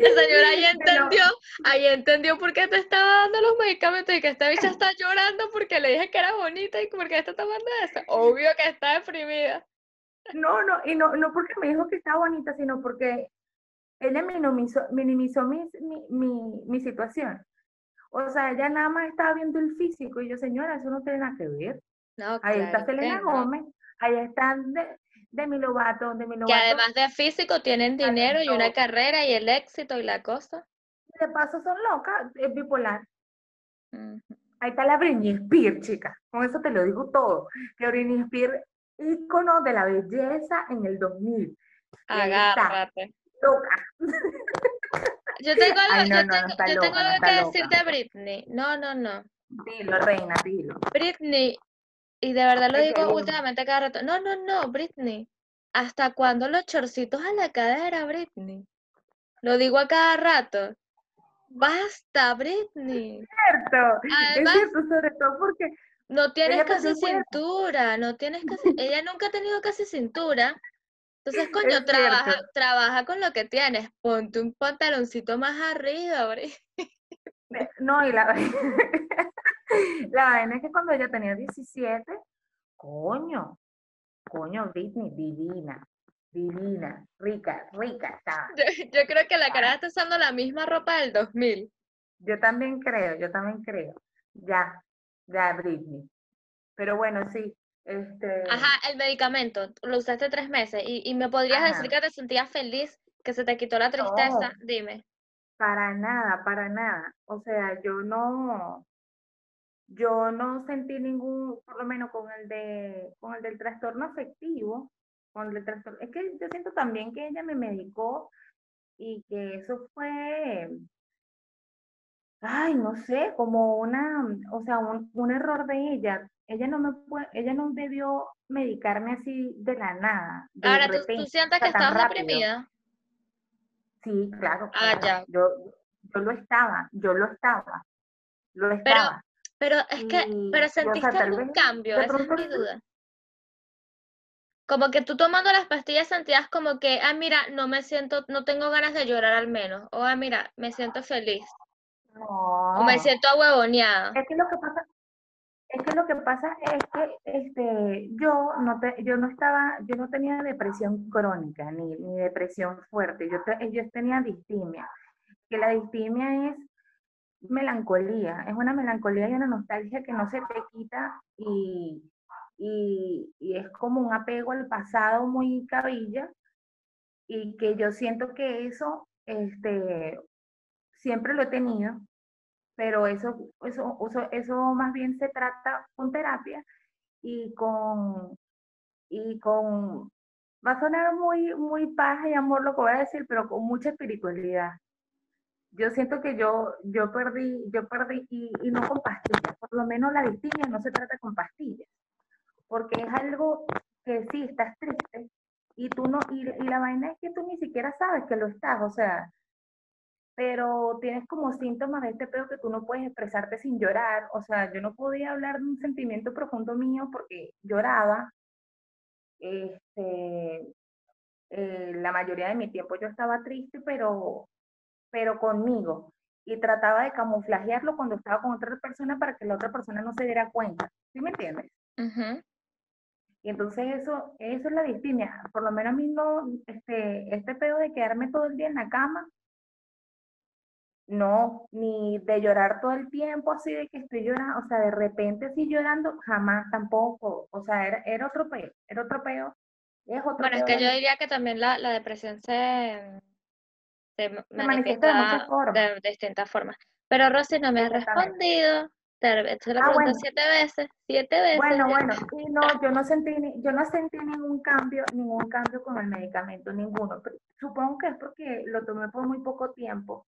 S1: La señora ahí (laughs) entendió, ahí entendió por qué te estaba dando los medicamentos y que esta bicha está llorando porque le dije que era bonita y porque está tomando eso. Obvio que está deprimida.
S2: No, no, y no, no porque me dijo que está bonita, sino porque ella minimizó, minimizó mi, mi, mi, situación. O sea, ella nada más estaba viendo el físico y yo, señora, eso no tiene nada que ver. ahí está Selena Gómez, ahí están de, de mi Lovato, de mi Lovato.
S1: Que además de físico tienen dinero y una carrera y el éxito y la cosa.
S2: De paso son locas, es bipolar. Ahí está la Britney Spears, chica. Con eso te lo digo todo. Que Britney Spears, ícono de la belleza en el 2000.
S1: Agárrate. Yo tengo algo, yo tengo, yo tengo algo que decirte a Britney. No, no, no.
S2: Dilo, reina, dilo.
S1: Britney, y de verdad lo digo últimamente cada rato. No, no, no, Britney. ¿Hasta cuándo los chorcitos a la cadera, Britney? Lo digo a cada rato. Basta, Britney.
S2: Es cierto, es cierto, sobre todo porque
S1: no tienes casi cintura, no tienes casi, ella nunca ha tenido casi cintura entonces, (laughs) coño, trabaja, trabaja con lo que tienes. Ponte un pantaloncito más arriba, Bri.
S2: No, y la, (laughs) la vaina es que cuando ella tenía 17, coño, coño, Britney, divina, divina, rica, rica está.
S1: Yo, creo que la cara está usando la misma ropa del 2000.
S2: Yo también creo, yo también creo. Ya, ya, Britney. Pero bueno, sí, este...
S1: Ajá, el medicamento, lo usaste tres meses y, y me podrías decir que te sentías feliz, que se te quitó la tristeza, dime.
S2: Para nada, para nada. O sea, yo no, yo no sentí ningún, por lo menos con el de, con el del trastorno afectivo, con el trastorno, es que yo siento también que ella me medicó y que eso fue, ay, no sé, como una, o sea, un, un error de ella ella no me puede, ella no debió medicarme así de la nada.
S1: Ahora, ¿tú, sientes que estabas deprimida?
S2: Sí, claro. Ah, ya. Yo, yo lo estaba, yo lo estaba. Lo estaba.
S1: Pero, es que, pero sentiste algún cambio, esa es mi duda. Como que tú tomando las pastillas sentías como que, ah, mira, no me siento, no tengo ganas de llorar al menos. O, ah, mira, me siento feliz. O me siento ahuevoneada.
S2: Es que lo que pasa, Es que lo que pasa es que este, yo, no yo no estaba, yo no tenía depresión crónica ni, ni depresión fuerte, yo, yo tenía distimia, que la distimia es melancolía, es una melancolía y una nostalgia que no se te quita y, y, y es como un apego al pasado muy cabilla y que yo siento que eso este, siempre lo he tenido, pero eso, eso, eso, más bien se trata con terapia y con, y con, va a sonar muy, muy paz y amor lo que voy a decir, pero con mucha espiritualidad. Yo siento que yo, yo perdí, yo perdí, y, y no con pastillas, por lo menos la distinción no se trata con pastillas, porque es algo que sí, estás triste, y tú no, y, y la vaina es que tú ni siquiera sabes que lo estás, o sea, pero tienes como síntomas de este pedo que tú no puedes expresarte sin llorar. O sea, yo no podía hablar de un sentimiento profundo mío porque lloraba. Este, eh, la mayoría de mi tiempo yo estaba triste, pero, pero conmigo. Y trataba de camuflajearlo cuando estaba con otra persona para que la otra persona no se diera cuenta. ¿Sí me entiendes? Y entonces eso, eso es la distimia. Por lo menos a mí no, este, este pedo de quedarme todo el día en la cama, no, ni de llorar todo el tiempo así de que estoy llorando, o sea, de repente así llorando, jamás tampoco, o sea, era, era otro peo, era otro peo.
S1: Es otro bueno, es que yo diría que también la, la depresión se, se, manifiesta, de, distintas formas. Pero Rosy no me ha respondido. Te lo ah, siete veces, siete veces.
S2: Bueno, bueno, sí, no, yo no sentí, yo no sentí ningún cambio, ningún cambio con el medicamento, ninguno. supongo que es porque lo tomé por muy poco tiempo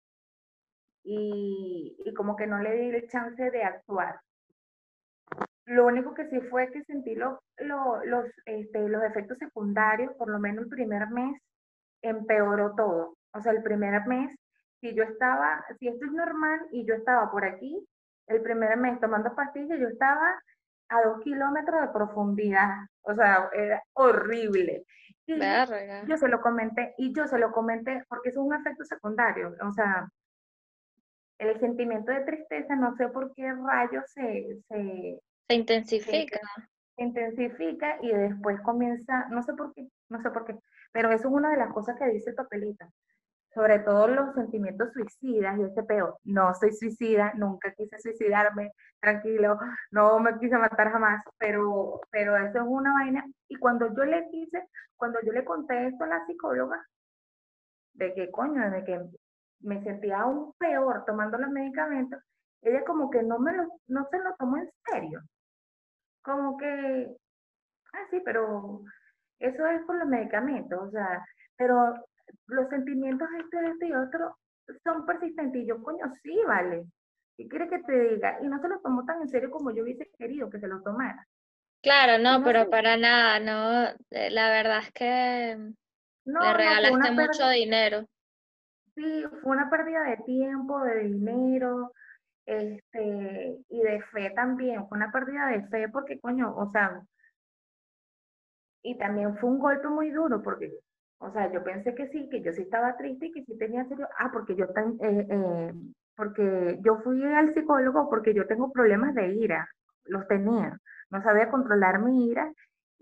S2: y, y como que no le di el chance de actuar. Lo único que sí fue que sentí los, los, este, los efectos secundarios, por lo menos el primer mes, empeoró todo. O sea, el primer mes, si yo estaba, si esto es normal y yo estaba por aquí, el primer mes tomando pastillas, yo estaba a dos kilómetros de profundidad. O sea, era horrible. Y yo se lo comenté, y yo se lo comenté porque es un efecto secundario. O sea, el sentimiento de tristeza, no sé por qué rayos se,
S1: se, se intensifica.
S2: Se, intensifica y después comienza, no sé por qué, no sé por qué, pero eso es una de las cosas que dice el papelito. Sobre todo los sentimientos suicidas y ese peor. No soy suicida, nunca quise suicidarme, tranquilo, no me quise matar jamás, pero, pero eso es una vaina. Y cuando yo le quise, cuando yo le conté esto a la psicóloga, de que coño, de que me sentía aún peor tomando los medicamentos, ella como que no, me lo, no se lo tomó en serio. Como que, ah, sí, pero eso es por los medicamentos, o sea, pero los sentimientos este, este y otro son persistentes. Y yo, coño, sí, vale. ¿Qué quiere que te diga? Y no se lo tomó tan en serio como yo hubiese querido que se lo tomara.
S1: Claro, no, pero para nada, no. Eh, la verdad es que no, le regalaste mucho dinero.
S2: Sí, fue una pérdida de tiempo, de dinero, este, y de fe también. Fue una pérdida de fe porque, coño, o sea, y también fue un golpe muy duro porque, o sea, yo pensé que sí, que yo sí estaba triste y que sí tenía serio. Ah, porque yo tan, eh, eh, porque yo fui al psicólogo porque yo tengo problemas de ira, los tenía. No sabía controlar mi ira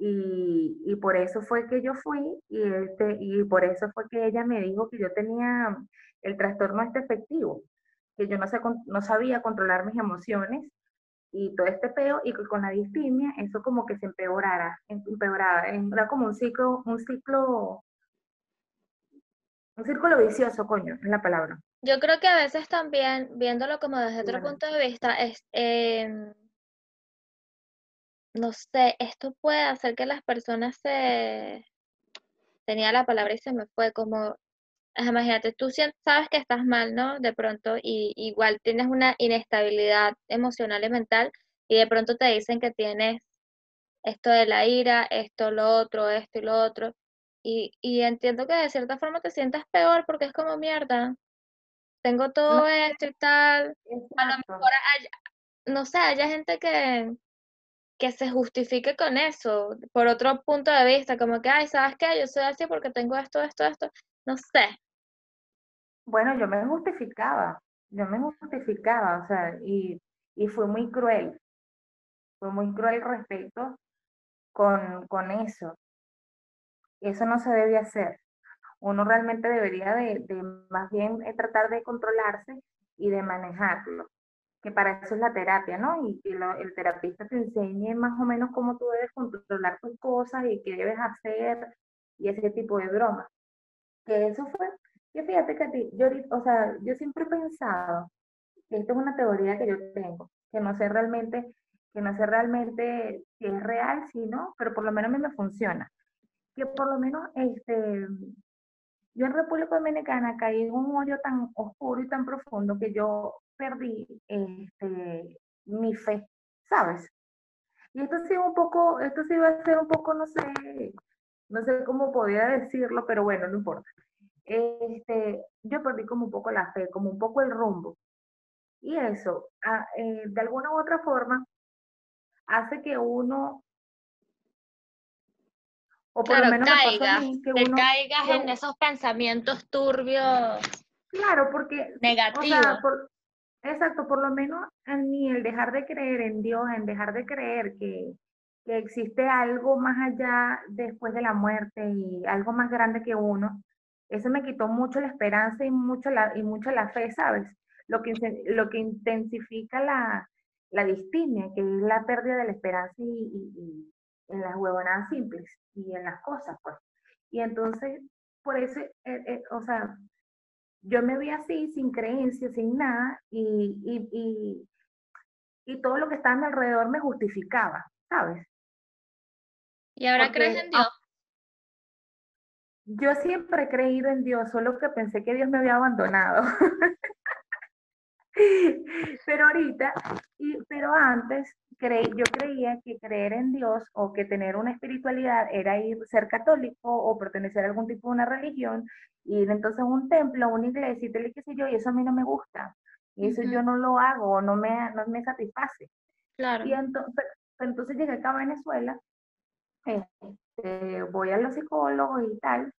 S2: y, y, por eso fue que yo fui y, este, y por eso fue que ella me dijo que yo tenía el trastorno este efectivo, que yo no, sé, no sabía controlar mis emociones y todo este peo y con la distimia eso como que se empeorara, empeoraba, era como un ciclo, un ciclo, un círculo vicioso, coño, es la palabra.
S1: Yo creo que a veces también, viéndolo como desde otro punto de vista, es, eh, no sé, esto puede hacer que las personas se... Tenía la palabra y se me fue como, imagínate, tú sabes que estás mal, ¿no? De pronto, y igual tienes una inestabilidad emocional y mental, y de pronto te dicen que tienes esto de la ira, esto, lo otro, esto y lo otro, y, y entiendo que de cierta forma te sientas peor porque es como mierda, tengo todo esto y tal, a lo mejor, no sé, hay gente que que se justifique con eso, por otro punto de vista, como que, ay, ¿sabes qué? Yo soy así porque tengo esto, esto, esto, no sé.
S2: Bueno, yo me justificaba, yo me justificaba, o sea, y, y fue muy cruel, fue muy cruel respecto con, con eso. Eso no se debe hacer. Uno realmente debería de, más bien eh, tratar de controlarse y de manejarlo, que para eso es la terapia, ¿no? Y que el terapista te enseñe más o menos cómo tú debes controlar tus cosas y qué debes hacer y ese tipo de bromas. Que eso fue, que fíjate que a ti, yo, o sea, yo siempre he pensado, que esto es una teoría que yo tengo, que no sé realmente, que no sé realmente si es real, si no, pero por lo menos a mí me funciona. Que por lo menos este, yo en República Dominicana caí en un hoyo tan oscuro y tan profundo que yo perdí este, mi fe, ¿sabes? Y esto sí un poco, esto sí va a ser un poco, no sé, no sé cómo podía decirlo, pero bueno, no importa. Este, yo perdí como un poco la fe, como un poco el rumbo. Y eso, ah, eh, de alguna u otra forma, hace que uno
S1: o por lo menos caigas, que te caigas en esos pensamientos turbios.
S2: Claro, porque...
S1: Negativos.
S2: Exacto, por lo menos en mí el dejar de creer en Dios, en dejar de creer que, que existe algo más allá después de la muerte y algo más grande que uno, eso me quitó mucho la esperanza y mucho la, y mucho la fe, ¿sabes? Lo que, lo que intensifica la, la distimia, que es la pérdida de la esperanza y, en las huevonadas simples y en las cosas, pues. Y entonces, por eso, eh, eh, o sea, yo me vi así, sin creencia, sin nada, y, y, y, todo lo que estaba a mi alrededor me justificaba, ¿sabes?
S1: ¿Y ahora crees en Dios?
S2: Yo siempre he creído en Dios, solo que pensé que Dios me había abandonado. (laughs) (laughs) pero ahorita, y, pero antes, yo creía que creer en Dios o que tener una espiritualidad era ir, ser católico o pertenecer a algún tipo de una religión, ir entonces a un templo, a una iglesia y tal qué sé yo, y eso a mí no me gusta. Y eso yo no lo hago, no me, no me satisface.
S1: Claro.
S2: Y entonces, entonces llegué acá a Venezuela, este, voy a los psicólogos y tal,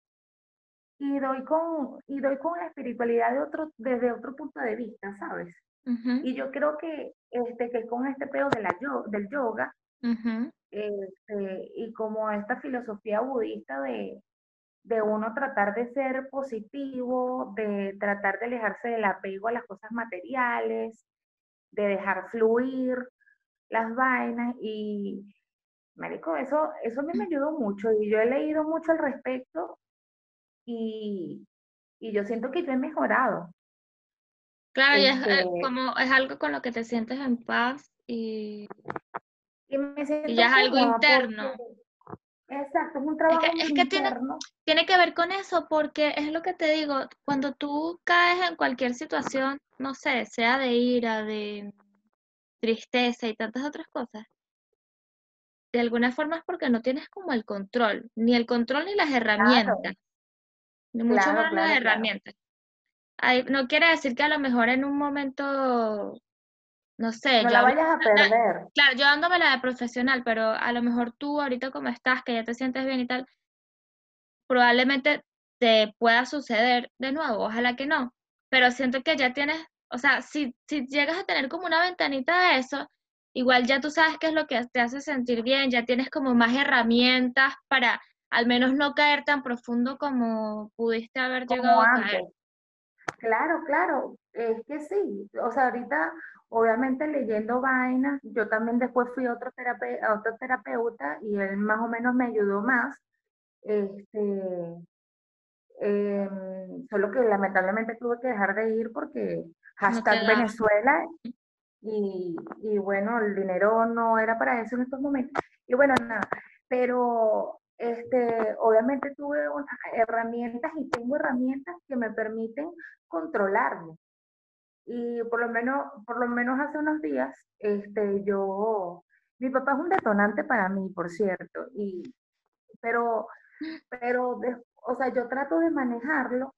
S2: y doy con, y doy con la espiritualidad de otro, desde otro punto de vista, ¿sabes? Y yo creo que, este, que con este pedo de la, del yoga, este, y como esta filosofía budista de, de uno tratar de ser positivo, de tratar de alejarse del apego a las cosas materiales, de dejar fluir las vainas y, marico, eso, eso a mí me ayudó mucho y yo he leído mucho al respecto y, y yo siento que yo he mejorado.
S1: Claro, y es, eh, este como, es algo con lo que te sientes en paz y,
S2: y, me siento
S1: ya es algo interno.
S2: exacto, es un trabajo
S1: es que,
S2: interno.
S1: Tiene, tiene que ver con eso, porque es lo que te digo, cuando tú caes en cualquier situación, no sé, sea de ira, de tristeza y tantas otras cosas, de alguna forma es porque no tienes como el control, ni el control ni las herramientas, mucho menos las herramientas no quiere decir que a lo mejor en un momento, no sé.
S2: No la vayas a perder.
S1: Claro, yo dándome la de profesional, pero a lo mejor tú ahorita como estás, que ya te sientes bien y tal, probablemente te pueda suceder de nuevo, ojalá que no. Pero siento que ya tienes, o sea, si, si llegas a tener como una ventanita de eso, igual ya tú sabes qué es lo que te hace sentir bien, ya tienes como más herramientas para al menos no caer tan profundo como pudiste haber llegado a caer.
S2: Claro, claro, es que sí. O sea, ahorita, obviamente leyendo vainas, yo también después fui a otro, a otro terapeuta y él más o menos me ayudó más. Este, em, solo que lamentablemente tuve que dejar de ir porque hashtag Venezuela y, y bueno, el dinero no era para eso en estos momentos. Y bueno, nada, pero este, obviamente tuve herramientas y tengo herramientas que me permiten controlarme. Y por lo menos, por lo menos hace unos días, este, yo, mi papá es un detonante para mí, por cierto, y, pero, pero, o sea, yo trato de manejarlo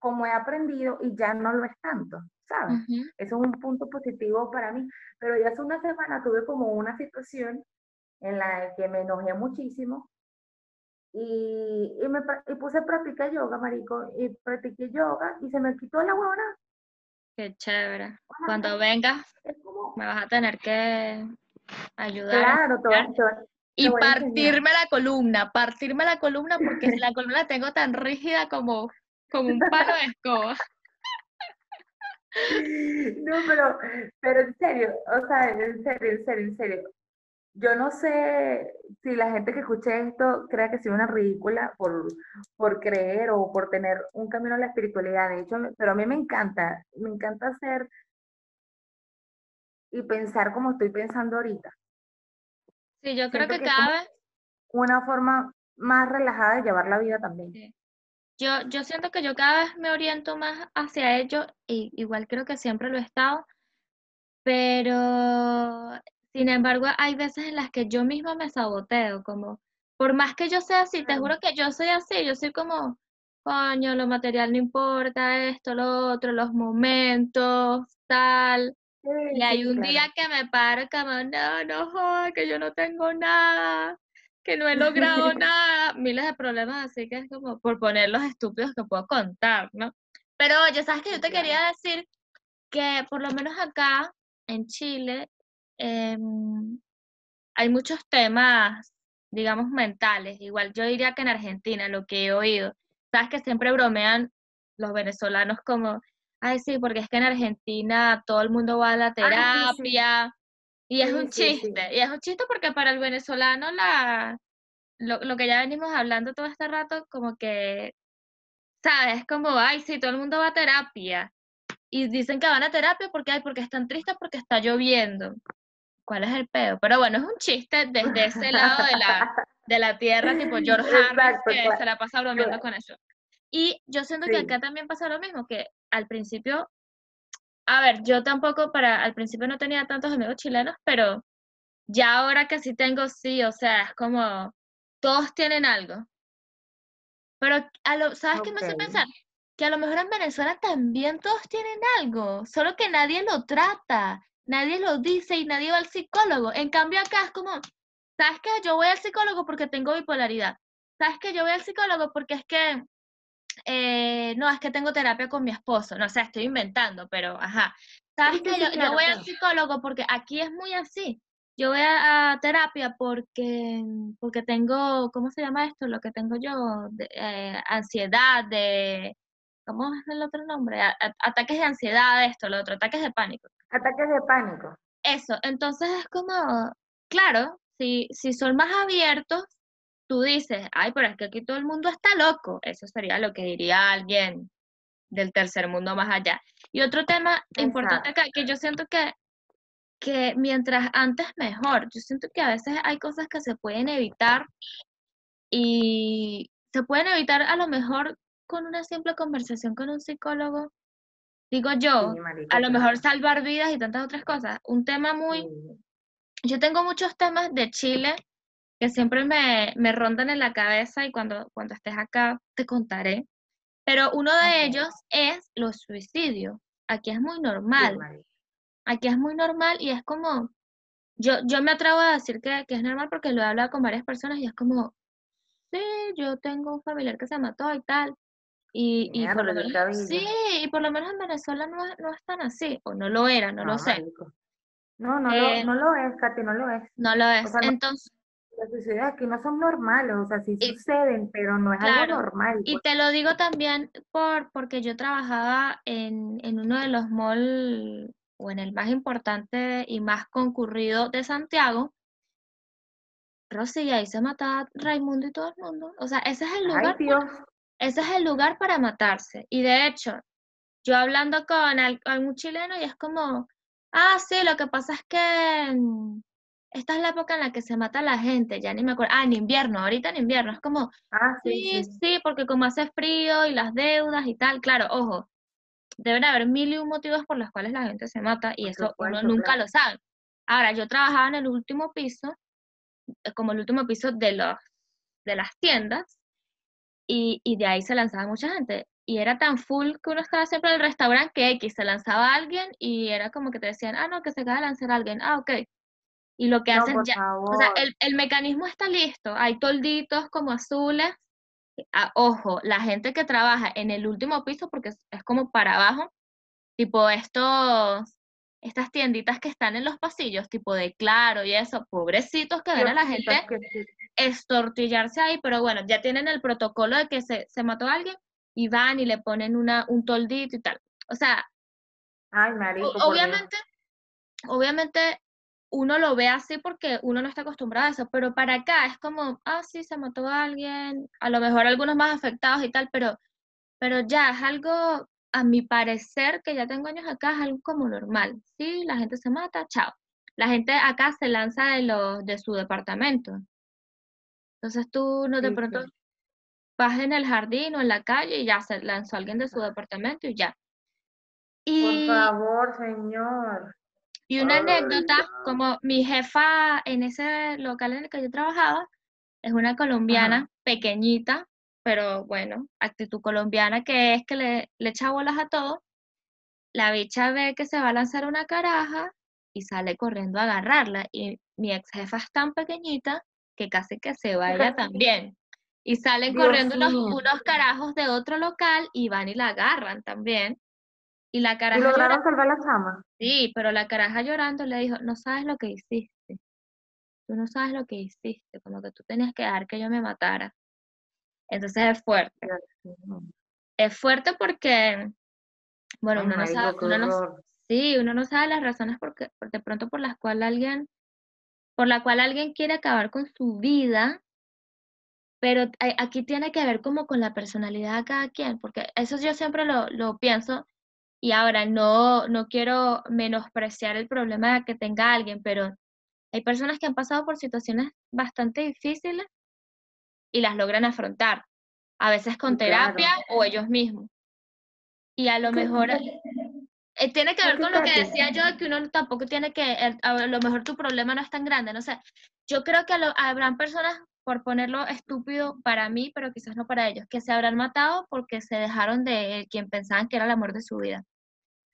S2: como he aprendido y ya no lo es tanto, ¿sabes? Eso es un punto positivo para mí, pero ya hace una semana tuve como una situación en la que me enojé muchísimo y, y, me, y puse a practicar yoga, marico, y practiqué yoga y se me quitó la huevona.
S1: Qué chévere. Cuando venga.
S2: Es como,
S1: Me vas a tener que ayudar.
S2: Claro, todo,
S1: y partirme la columna, partirme la columna porque la columna la tengo tan rígida como, como un palo de escoba. (laughs)
S2: No, pero, pero en serio, o sea, en serio, en serio, en serio. Yo no sé si la gente que escuche esto crea que soy una ridícula por, por creer o por tener un camino a la espiritualidad. De hecho, pero a mí me encanta, me encanta hacer y pensar como estoy pensando ahorita.
S1: Sí, yo creo que cada vez...
S2: Una forma más relajada de llevar la vida también.
S1: Yo, yo siento que yo cada vez me oriento más hacia ello, y igual creo que siempre lo he estado, pero sin embargo hay veces en las que yo misma me saboteo, como por más que yo sea así, te juro que yo soy así, yo soy como, coño, lo material no importa, esto, lo otro, los momentos, tal, y hay un día que me paro como, no, no joda, que yo no tengo nada, que no he logrado (laughs) nada, miles de problemas, así que es como por poner los estúpidos que puedo contar, ¿no? Pero oye, ¿sabes que Yo te quería decir que por lo menos acá en Chile em, hay muchos temas, digamos, mentales. Igual yo diría que en Argentina, lo que he oído, sabes que siempre bromean los venezolanos como, ay, sí, porque es que en Argentina todo el mundo va a la terapia y es un chiste, y es un chiste porque para el venezolano la, lo, que ya venimos hablando todo este rato, como que, ¿sabes? Como, ay, sí, todo el mundo va a terapia. Y dicen que van a terapia porque, ay, porque están tristes porque está lloviendo. ¿Cuál es el pedo? Pero bueno, es un chiste desde ese lado de la, (laughs) de la tierra, tipo George Harris, que se la pasa bromeando con eso. Y yo siento que acá también pasa lo mismo, que al principio, a ver, yo tampoco para, al principio no tenía tantos amigos chilenos, pero ya ahora que sí tengo, sí, o sea, es como, todos tienen algo. Pero, a lo, ¿sabes qué me hace pensar? Que a lo mejor en Venezuela también todos tienen algo, solo que nadie lo trata, nadie lo dice y nadie va al psicólogo. En cambio acá es como, ¿sabes qué? Yo voy al psicólogo porque tengo bipolaridad. ¿Sabes qué? Yo voy al psicólogo porque es que eh, no, es que tengo terapia con mi esposo, no sé, estoy inventando, pero ajá. ¿Sabes que yo, voy al psicólogo porque aquí es muy así. Yo voy a, terapia porque, porque tengo, ¿cómo se llama esto? Lo que tengo yo, de, eh, ansiedad, de, ¿cómo es el otro nombre? ataques de ansiedad, esto, lo otro, ataques de pánico.
S2: Ataques de pánico.
S1: Eso, entonces es como, claro, si, si son más abiertos, tú dices, ay, pero es que aquí todo el mundo está loco. Eso sería lo que diría alguien del tercer mundo más allá. Y otro tema importante acá, que yo siento que, que mientras antes mejor, yo siento que a veces hay cosas que se pueden evitar y se pueden evitar a lo mejor con una simple conversación con un psicólogo. Digo yo, a lo mejor salvar vidas y tantas otras cosas. Un tema muy... Yo tengo muchos temas de Chile que siempre me, me, rondan en la cabeza y cuando, cuando estés acá te contaré. Pero uno de ellos es los suicidios. Aquí es muy normal. Aquí es muy normal y es como, yo, yo me atrevo a decir que, que es normal porque lo he hablado con varias personas y es como, sí, yo tengo un familiar que se mató y tal. Y, y por lo menos, sí, y por lo menos en Venezuela no, no es tan así, o no lo era, no, lo sé.
S2: No, no, lo, eh, no lo es, Katy, no lo es.
S1: No lo es. Entonces,
S2: las suicidios aquí no son normales, o sea, sí suceden, pero no es algo normal.
S1: Y pues. te lo digo también por, porque yo trabajaba en, en uno de los malls, o en el más importante y más concurrido de Santiago, Rosy, y ahí se mataba Raimundo y todo el mundo. O sea, ese es el lugar. Ese es el lugar para matarse. Y de hecho, yo hablando con algún chileno y es como, ah, sí, lo que pasa es que esta es la época en la que se mata la gente, ya ni me acuerdo, ah, en invierno, ahorita en invierno, es como,
S2: ah, sí,
S1: sí, porque como hace frío y las deudas y tal, claro, ojo, deben haber mil y un motivos por los cuales la gente se mata y eso uno nunca lo sabe. Ahora, yo trabajaba en el último piso, eh, como el último piso de, los, de las tiendas, y, y de ahí se lanzaba mucha gente. Y era tan full que uno estaba siempre en el restaurante que X se lanzaba alguien y era como que te decían, ah, no, que se acaba de lanzar alguien, ah, ok y lo que hacen ya, o sea, el, el, mecanismo está listo, hay tolditos como azules, ah, ojo, la gente que trabaja en el último piso, porque es, como para abajo, tipo estos, estas tienditas que están en los pasillos, tipo de claro y eso, pobrecitos que ven a la gente estortillarse ahí, pero bueno, ya tienen el protocolo de que se, se mató a alguien y van y le ponen una, un toldito y tal. O sea,
S2: Ay, marico,
S1: obviamente, obviamente uno lo ve así porque uno no está acostumbrado a eso, pero para acá es como, ah, sí, se mató a alguien, a lo mejor algunos más afectados y tal, pero, pero ya es algo, a mi parecer, que ya tengo años acá, es algo como normal, ¿sí? La gente se mata, chao. La gente acá se lanza de, los, de su departamento. Entonces tú no de pronto vas en el jardín o en la calle y ya se lanzó alguien de su departamento y ya.
S2: Y, Por favor, señor.
S1: Y una anécdota, como mi jefa en ese local en el que yo trabajaba, es una colombiana pequeñita, pero bueno, actitud colombiana que es que le, le echa bolas a todo. La bicha ve que se va a lanzar una caraja y sale corriendo a agarrarla. Y mi ex jefa es tan pequeñita que casi que se va ella (laughs) también. Y salen corriendo unos, unos, carajos de otro local y van y la agarran también. Y la caraja.
S2: ¿Y lograron salvar la chama?
S1: Sí, pero la caraja llorando le dijo: No sabes lo que hiciste. Tú no sabes lo que hiciste. Como que tú tenías que dar que yo me matara. Entonces es fuerte. Es fuerte porque, bueno, uno no sabe, uno no, sí, uno no sabe las razones porque, de pronto por las cuales alguien, por la cual alguien quiere acabar con su vida, pero aquí tiene que ver como con la personalidad de cada quien, porque eso yo siempre lo, lo pienso, y ahora no, no quiero menospreciar el problema que tenga alguien, pero hay personas que han pasado por situaciones bastante difíciles y las logran afrontar, a veces con terapia o ellos mismos. Y a lo mejor eh, tiene que ver con lo que decía yo, que uno tampoco tiene que, a lo mejor tu problema no es tan grande, no sé. Yo creo que habrán personas, por ponerlo estúpido para mí, pero quizás no para ellos, que se habrán matado porque se dejaron de quien pensaban que era el amor de su vida.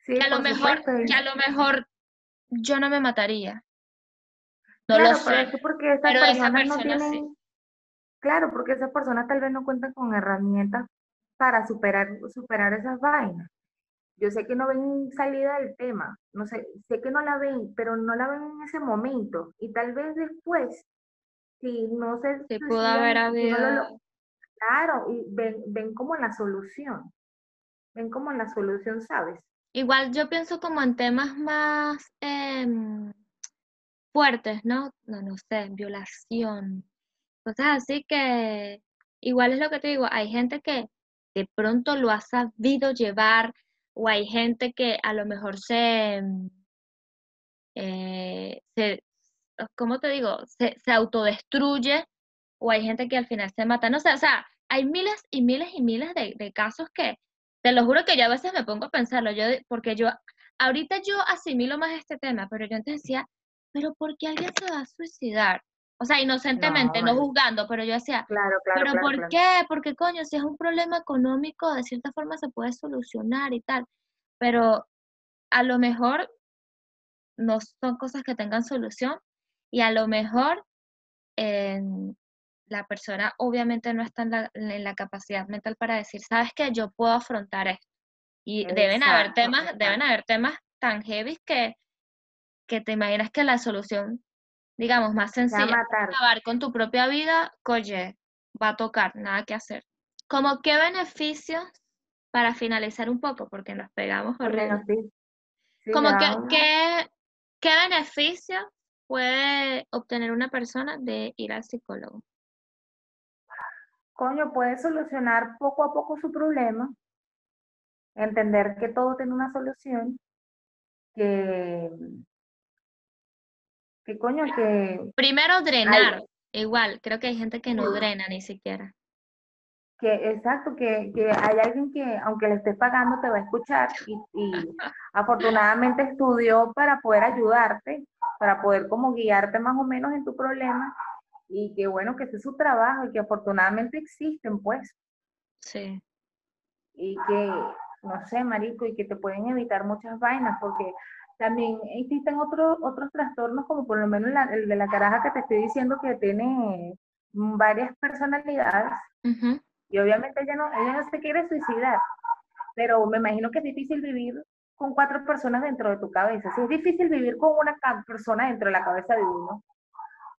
S1: que a lo mejor, que a lo mejor yo no me mataría.
S2: No lo sé. Porque pero esa persona sí. Claro, porque esas personas tal vez no cuentan con herramientas para superar, superar esas vainas. Yo sé que no ven salida del tema, no sé, sé que no la ven, pero no la ven en ese momento. Y tal vez después, si no se...
S1: Se pudo haber habido...
S2: claro, y ven, ven como la solución. Ven como la solución, ¿sabes?
S1: Igual yo pienso como en temas más em, fuertes, ¿no? No, no sé, violación, cosas así que igual es lo que te digo, hay gente que de pronto lo ha sabido llevar o hay gente que a lo mejor se, eh, se ¿cómo te digo? Se, se, autodestruye o hay gente que al final se mata. No sé, o sea, hay miles y miles y miles de, de casos que, te lo juro que yo a veces me pongo a pensarlo, yo, porque yo, ahorita yo asimilo más este tema, pero yo antes decía, pero ¿por qué alguien se va a suicidar? O sea, inocentemente, no, juzgando, pero yo decía,
S2: claro, claro,
S1: pero ¿por qué? Porque coño, si es un problema económico, de cierta forma se puede solucionar y tal, pero a lo mejor no son cosas que tengan solución y a lo mejor la persona obviamente no está en la, en la, capacidad mental para decir, sabes que yo puedo afrontar esto. Y deben haber temas, deben haber temas tan heavy que, que te imaginas que la solución digamos, más sencilla, acabar con tu propia vida, coye, va a tocar, nada que hacer. Como qué beneficios, para finalizar un poco, porque nos pegamos horrible. Como que, ¿qué, qué beneficios puede obtener una persona de ir al psicólogo?
S2: Coño, puede solucionar poco a poco su problema, entender que todo tiene una solución, que ¿Qué coño que...
S1: Primero drenar, igual, creo que hay gente que no drena ni siquiera.
S2: Que exacto, que, que hay alguien que aunque le estés pagando te va a escuchar y, y (laughs) afortunadamente estudió para poder ayudarte, para poder como guiarte más o menos en tu problema y que bueno, que ese es su trabajo y que afortunadamente existen pues.
S1: Sí.
S2: Y que, no sé, marico, y que te pueden evitar muchas vainas porque también existen otros otros trastornos, como por lo menos el de la caraja que te estoy diciendo que tiene varias personalidades. Y obviamente ella no, ella no se quiere suicidar, pero me imagino que es difícil vivir con cuatro personas dentro de tu cabeza. Si es difícil vivir con una persona dentro de la cabeza de uno,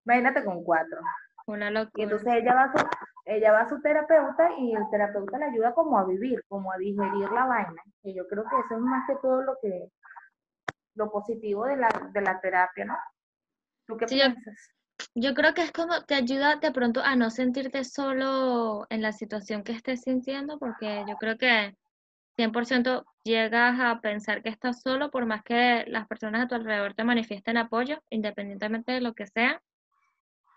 S2: imagínate con cuatro.
S1: Una locura.
S2: Y entonces ella va, a su, ella va a su terapeuta y el terapeuta le ayuda como a vivir, como a digerir la vaina. Y yo creo que eso es más que todo lo que lo positivo de la, de la terapia, ¿no? ¿Tú qué piensas?
S1: Yo, creo que es como te ayuda de pronto a no sentirte solo en la situación que estés sintiendo, porque yo creo que 100% llegas a pensar que estás solo por más que las personas a tu alrededor te manifiesten apoyo, independientemente de lo que sea.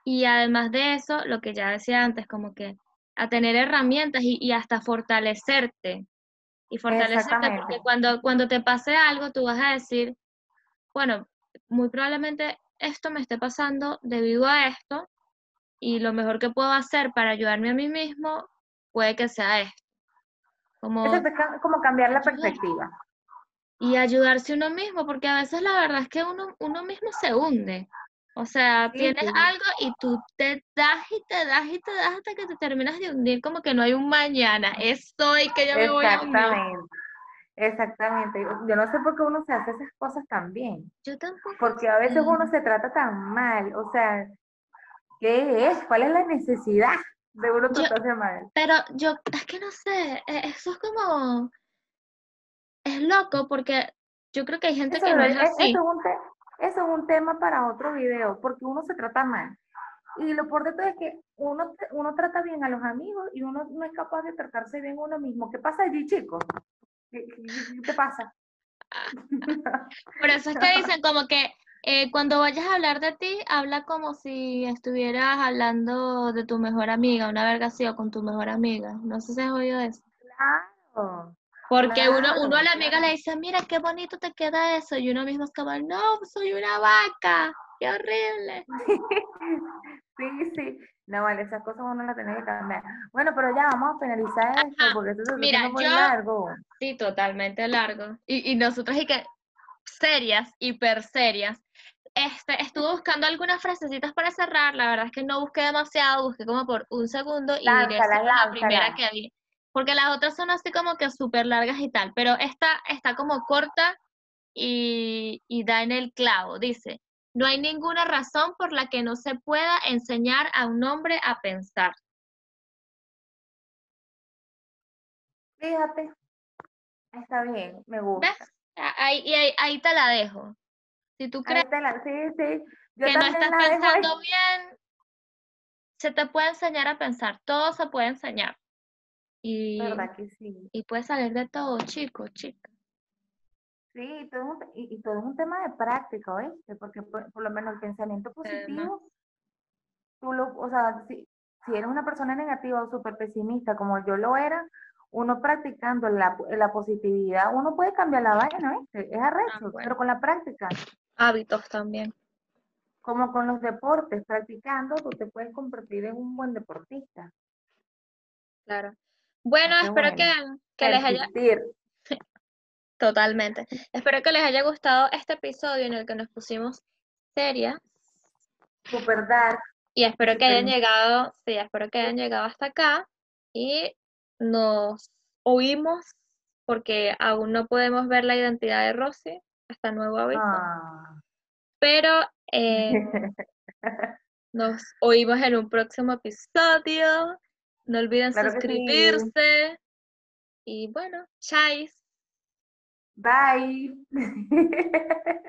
S1: Y además de eso, lo que ya decía antes, como que a tener herramientas y, hasta fortalecerte. Y fortalecerte porque cuando, cuando te pase algo, tú vas a decir, bueno, muy probablemente esto me esté pasando debido a esto y lo mejor que puedo hacer para ayudarme a mí mismo puede que sea esto.
S2: Como, es como cambiar la perspectiva.
S1: Y ayudarse uno mismo, porque a veces la verdad es que uno, uno mismo se hunde. O sea, tienes algo y tú te das y te das y te das hasta que te terminas de hundir como que no hay un mañana. Es hoy que yo me voy a hundir.
S2: Exactamente. Exactamente. Yo no sé por qué uno se hace esas cosas tan bien.
S1: Yo tampoco.
S2: Porque a veces uno se trata tan mal. O sea, ¿qué es? ¿Cuál es la necesidad de uno tratarse mal?
S1: Pero yo, es que no sé, e, eso es como, es loco porque yo creo que hay gente que no es, así.
S2: Eso es, un tema para otro video, porque uno se trata mal. Y lo por todo es que uno, uno trata bien a los amigos y uno no es capaz de tratarse bien uno mismo. ¿Qué pasa allí, chicos? ¿Qué, te pasa? (laughs)
S1: Por eso es que dicen como que eh, cuando vayas a hablar de ti, habla como si estuvieras hablando de tu mejor amiga, una verga así, o con tu mejor amiga. No sé si has oído eso.
S2: Claro.
S1: Porque uno, uno a la amiga le dice, mira qué bonito te queda eso, y uno mismo es como, no, soy una vaca, qué horrible. (laughs)
S2: sí, sí. No, vale, esas cosas uno las tiene que cambiar. Bueno, pero ya vamos a finalizar esto, porque esto es muy largo.
S1: Sí, totalmente largo. Y, y nosotros y que serias, hiper serias. Este, estuve buscando algunas frasecitas para cerrar, la verdad es que no busqué demasiado, busqué como por un segundo y diré la primera que vi. Porque las otras son así como que súper largas y tal, pero esta está como corta y, y da en el clavo. Dice, no hay ninguna razón por la que no se pueda enseñar a un hombre a pensar.
S2: Fíjate, está bien, me gusta.
S1: Ahí, ahí, ahí, te la dejo. Si tú crees
S2: que no
S1: estás pensando bien, se te puede enseñar a pensar, todo se puede enseñar. Y,
S2: ¿Verdad que sí?
S1: Y puede salir de todo, chico, chica.
S2: Sí, todo y, todo es un tema de práctica, ¿oíste? Porque por, lo menos el pensamiento positivo, tú lo, o sea, si, si eres una persona negativa o súper pesimista como yo lo era, uno practicando la, la positividad, uno puede cambiar la vaina, ¿viste? Es arrecho, ah, pero con la práctica.
S1: Hábitos también.
S2: Como con los deportes, practicando, tú te puedes convertir en un buen deportista.
S1: Claro. Bueno, espero que, que les haya... Totalmente. Espero que les haya gustado este episodio en el que nos pusimos serias.
S2: Super dark.
S1: Y espero que hayan llegado, sí, espero que hayan llegado hasta acá. Y nos oímos porque aún no podemos ver la identidad de Rosy, hasta nuevo aviso. Ah. Pero eh, (laughs) nos oímos en un próximo episodio. No olviden suscribirse. Y bueno, chais.
S2: Bye. (laughs)